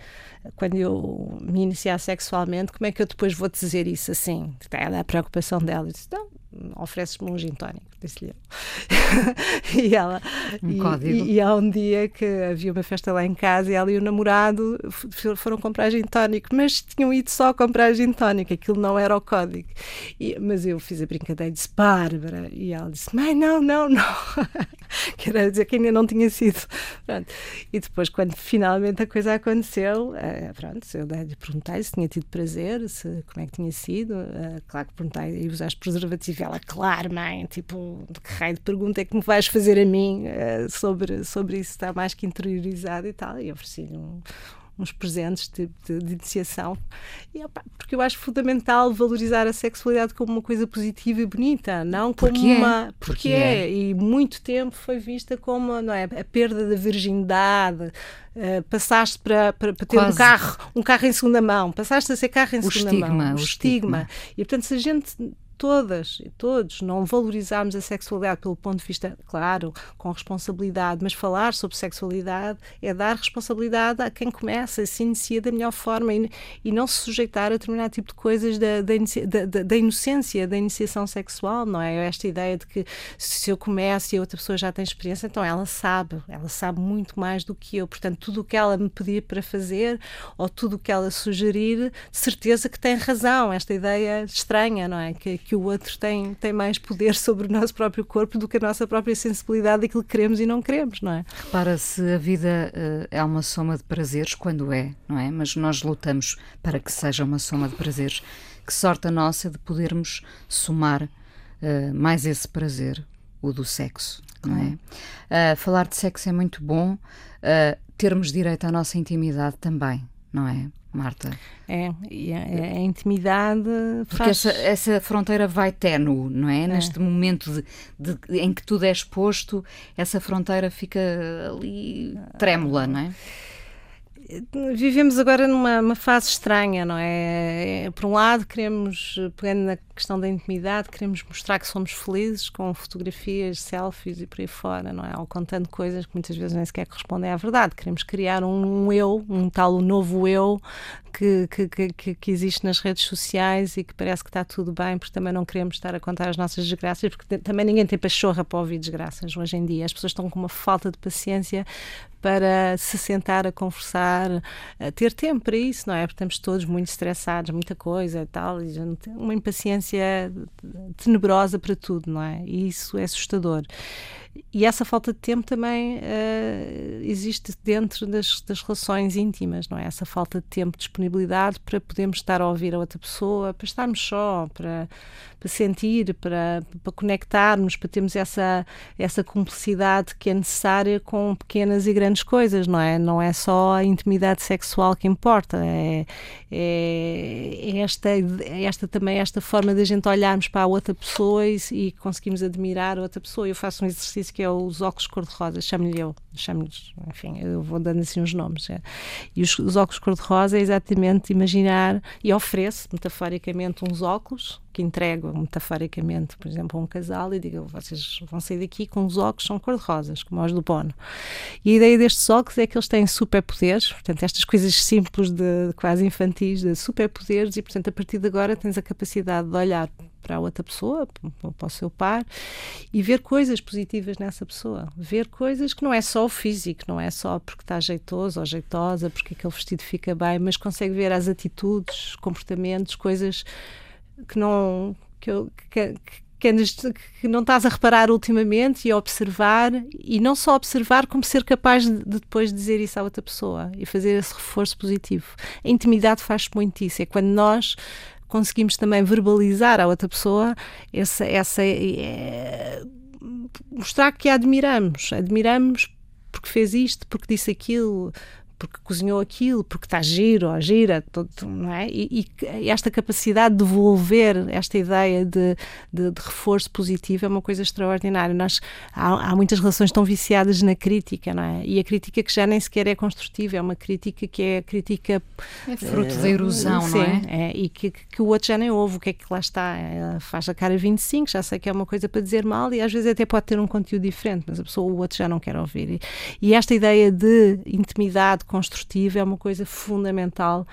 quando eu me iniciar sexualmente, como é que eu depois vou dizer isso assim? Era a preocupação dela. Eu disse: Não, ofereces-me um gin tónico, disse-lhe eu. e ela, um e, código. E, e, há um dia que havia uma festa lá em casa e ela e o namorado foram comprar gin tónico, mas tinham ido só comprar gin tónico, aquilo não era o código. E, mas eu fiz a brincadeira e disse, Bárbara, e ela disse, mãe, não, não, não. Quer dizer que ainda não tinha sido. Pronto. E depois, quando finalmente a coisa aconteceu, uh, pronto, eu lhe perguntei se tinha tido prazer, se, como é que tinha sido. Uh, claro que perguntei, e usaste preservativo? Ela, claro, mãe, tipo, de que raio de pergunta é que me vais fazer a mim uh, sobre, sobre isso? Está mais que interiorizado e tal. E ofereci-lhe um, uns presentes de, de, de iniciação. E, opa, porque eu acho fundamental valorizar a sexualidade como uma coisa positiva e bonita, não como porque é. uma. É. Porque, porque é. é. E muito tempo foi vista como não é, a perda da virgindade. Uh, passaste para, para, para ter Quase. um carro, um carro em segunda mão, passaste a ser carro em o segunda estigma, mão, o, o estigma. estigma. E portanto, se a gente todas e todos não valorizarmos a sexualidade pelo ponto de vista, claro, com responsabilidade, mas falar sobre sexualidade é dar responsabilidade a quem começa, se inicia da melhor forma e, e não se sujeitar a determinado tipo de coisas da, da, da, da, inocência, da iniciação sexual, não é? Esta ideia de que se eu começo e a outra pessoa já tem experiência, então ela sabe, ela sabe muito mais do que eu, portanto, tudo o que ela me pedir para fazer ou tudo o que ela sugerir, certeza que tem razão, esta ideia estranha, não é? Que, que o outro tem, tem mais poder sobre o nosso próprio corpo do que a nossa própria sensibilidade daquilo que queremos e não queremos, não é? Repara-se, a vida uh, é uma soma de prazeres quando é, não é? Mas nós lutamos para que seja uma soma de prazeres. Que sorte a nossa de podermos somar uh, mais esse prazer, o do sexo, não é? Uh, falar de sexo é muito bom, termos direito à nossa intimidade também, não é? Marta. É, a, a, intimidade. Porque faz... essa, essa fronteira vai ténue, não é? é. Neste momento de, de, em que tudo é exposto, essa fronteira fica ali trêmula, não é? vivemos agora numa fase estranha, não é? é? Por um lado, queremos, pegando na questão da intimidade, queremos mostrar que somos felizes com fotografias, selfies e por aí fora, não é? Ou contando coisas que muitas vezes nem sequer correspondem à verdade. Queremos criar um, eu, um tal novo eu que, que, que, que, existe nas redes sociais e que parece que está tudo bem, porque também não queremos estar a contar as nossas desgraças, porque também ninguém tem pachorra para ouvir desgraças hoje em dia. As pessoas estão com uma falta de paciência para se sentar a conversar, a ter tempo para isso, não é? Porque estamos todos muito estressados, muita coisa e tal, e uma impaciência tenebrosa para tudo, não é? E isso é assustador. E essa falta de tempo também uh, existe dentro das, das, relações íntimas, não é? Essa falta de tempo, disponibilidade para podermos estar a ouvir a outra pessoa, para estarmos só, para, para sentir, para, para conectarmos, para termos essa, essa cumplicidade que é necessária com pequenas e grandes coisas, não é? Não é só a intimidade sexual que importa, é, é, é esta, é esta também esta forma de a gente olharmos para a outra pessoa e, e conseguimos admirar a outra pessoa. Eu faço um exercício que é os óculos cor-de-rosa, chamo-lhe eu, chamo-lhes, enfim, eu vou dando assim uns nomes. É. E os, os óculos cor-de-rosa é exatamente imaginar, e ofereço metaforicamente uns óculos que entrego metaforicamente, por exemplo, a um casal e digo, vocês vão sair daqui com os óculos são cor-de-rosas, como os do Bono. E a ideia destes óculos é que eles têm superpoderes, portanto, estas coisas simples de, quase infantis, de superpoderes, e portanto, a partir de agora tens a capacidade de olhar para a outra pessoa, para o seu par, e ver coisas positivas nessa pessoa. Ver coisas que não é só o físico, não é só porque está jeitoso ou jeitosa, porque aquele vestido fica bem, mas consegue ver as atitudes, comportamentos, coisas que não. que, que, que, que, não estás a reparar ultimamente e a observar, e não só observar, como ser capaz de, de, depois dizer isso à outra pessoa e fazer esse reforço positivo. A intimidade faz muito isso, é quando nós conseguimos também verbalizar à outra pessoa essa, essa é, mostrar que a admiramos, admiramos porque fez isto, porque disse aquilo, porque cozinhou aquilo, porque está giro ou gira, todo, não é? E, e, esta capacidade de devolver esta ideia de, de, de, reforço positivo é uma coisa extraordinária. Nós, há, há, muitas relações tão viciadas na crítica, não é? E a crítica que já nem sequer é construtiva, é uma crítica que é crítica... É fruto uh, da erosão, sim, não é? é e que, que, o outro já nem ouve o que é que lá está. Faz a cara 25, já sei que é uma coisa para dizer mal e às vezes até pode ter um conteúdo diferente, mas a pessoa, o outro já não quer ouvir. E, e esta ideia de intimidade, construtiva é uma coisa fundamental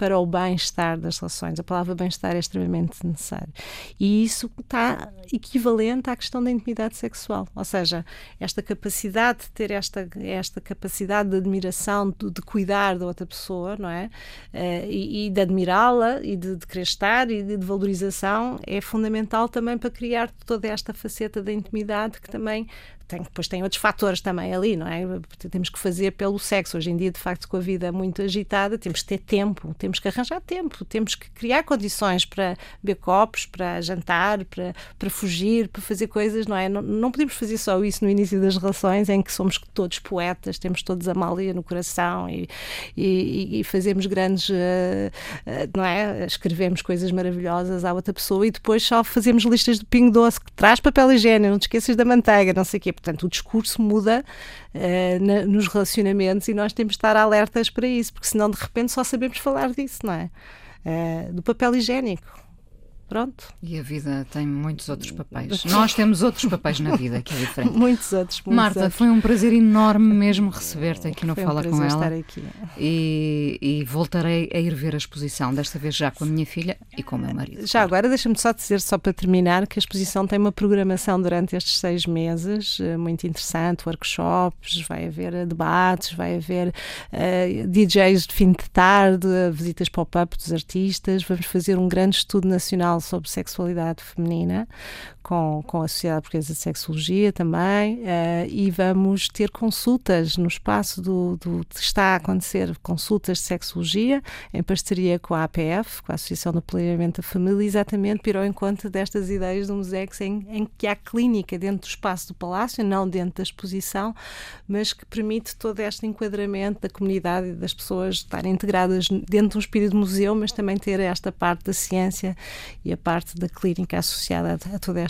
para o bem-estar das relações. A palavra bem-estar é extremamente necessário. E isso está equivalente à questão da intimidade sexual. Ou seja, esta capacidade de ter esta, esta capacidade de admiração, de, de cuidar da outra pessoa, não é? Uh, e, e, de admirá-la e de, de querer estar e de, de valorização é fundamental também para criar toda esta faceta da intimidade que também tem, depois tem outros fatores também ali, não é? Temos que fazer pelo sexo. Hoje em dia, de facto, com a vida muito agitada, temos que ter tempo, temos que arranjar tempo, temos que criar condições para beber copos, para jantar, para, para fugir, para fazer coisas, não é? Não, não podemos fazer só isso no início das relações, em que somos todos poetas, temos todos a malia no coração e, e, e fazemos grandes, uh, uh, não é? Escrevemos coisas maravilhosas à outra pessoa e depois só fazemos listas de pingo doce que traz papel higiênico, não te esqueças da manteiga, não sei o quê Portanto, o discurso muda uh, na, nos relacionamentos e nós temos de estar alertas para isso, porque senão de repente só sabemos falar disso, não é? Uh, do papel higiênico. Pronto. E a vida tem muitos outros papéis. Nós temos outros papéis na vida, que é diferente. muitos outros. Muitos Marta, outros. foi um prazer enorme mesmo receber-te aqui no foi Fala um com ela. estar aqui. E, e, voltarei a ir ver a exposição, desta vez já com a minha filha e com o meu marido. Já agora, deixa-me só dizer, só para terminar, que a exposição tem uma programação durante estes seis meses eh, muito interessante, workshops, vai haver eh, debates, vai haver uh, eh, DJs de fim de tarde, visitas pop-up dos artistas, vamos fazer um grande estudo nacional sobre sexualidade feminina, com, com a Sociedade Portuguesa de Sexologia também, uh, e vamos ter consultas no espaço do, do. Está a acontecer consultas de sexologia, em parceria com a APF, com a Associação do Planeamento da Família, exatamente para o encontro destas ideias do MUSEX, em, em que há clínica dentro do espaço do Palácio, não dentro da exposição, mas que permite todo este enquadramento da comunidade e das pessoas estarem integradas dentro de um espírito de museu, mas também ter esta parte da ciência e a parte da clínica associada a, a toda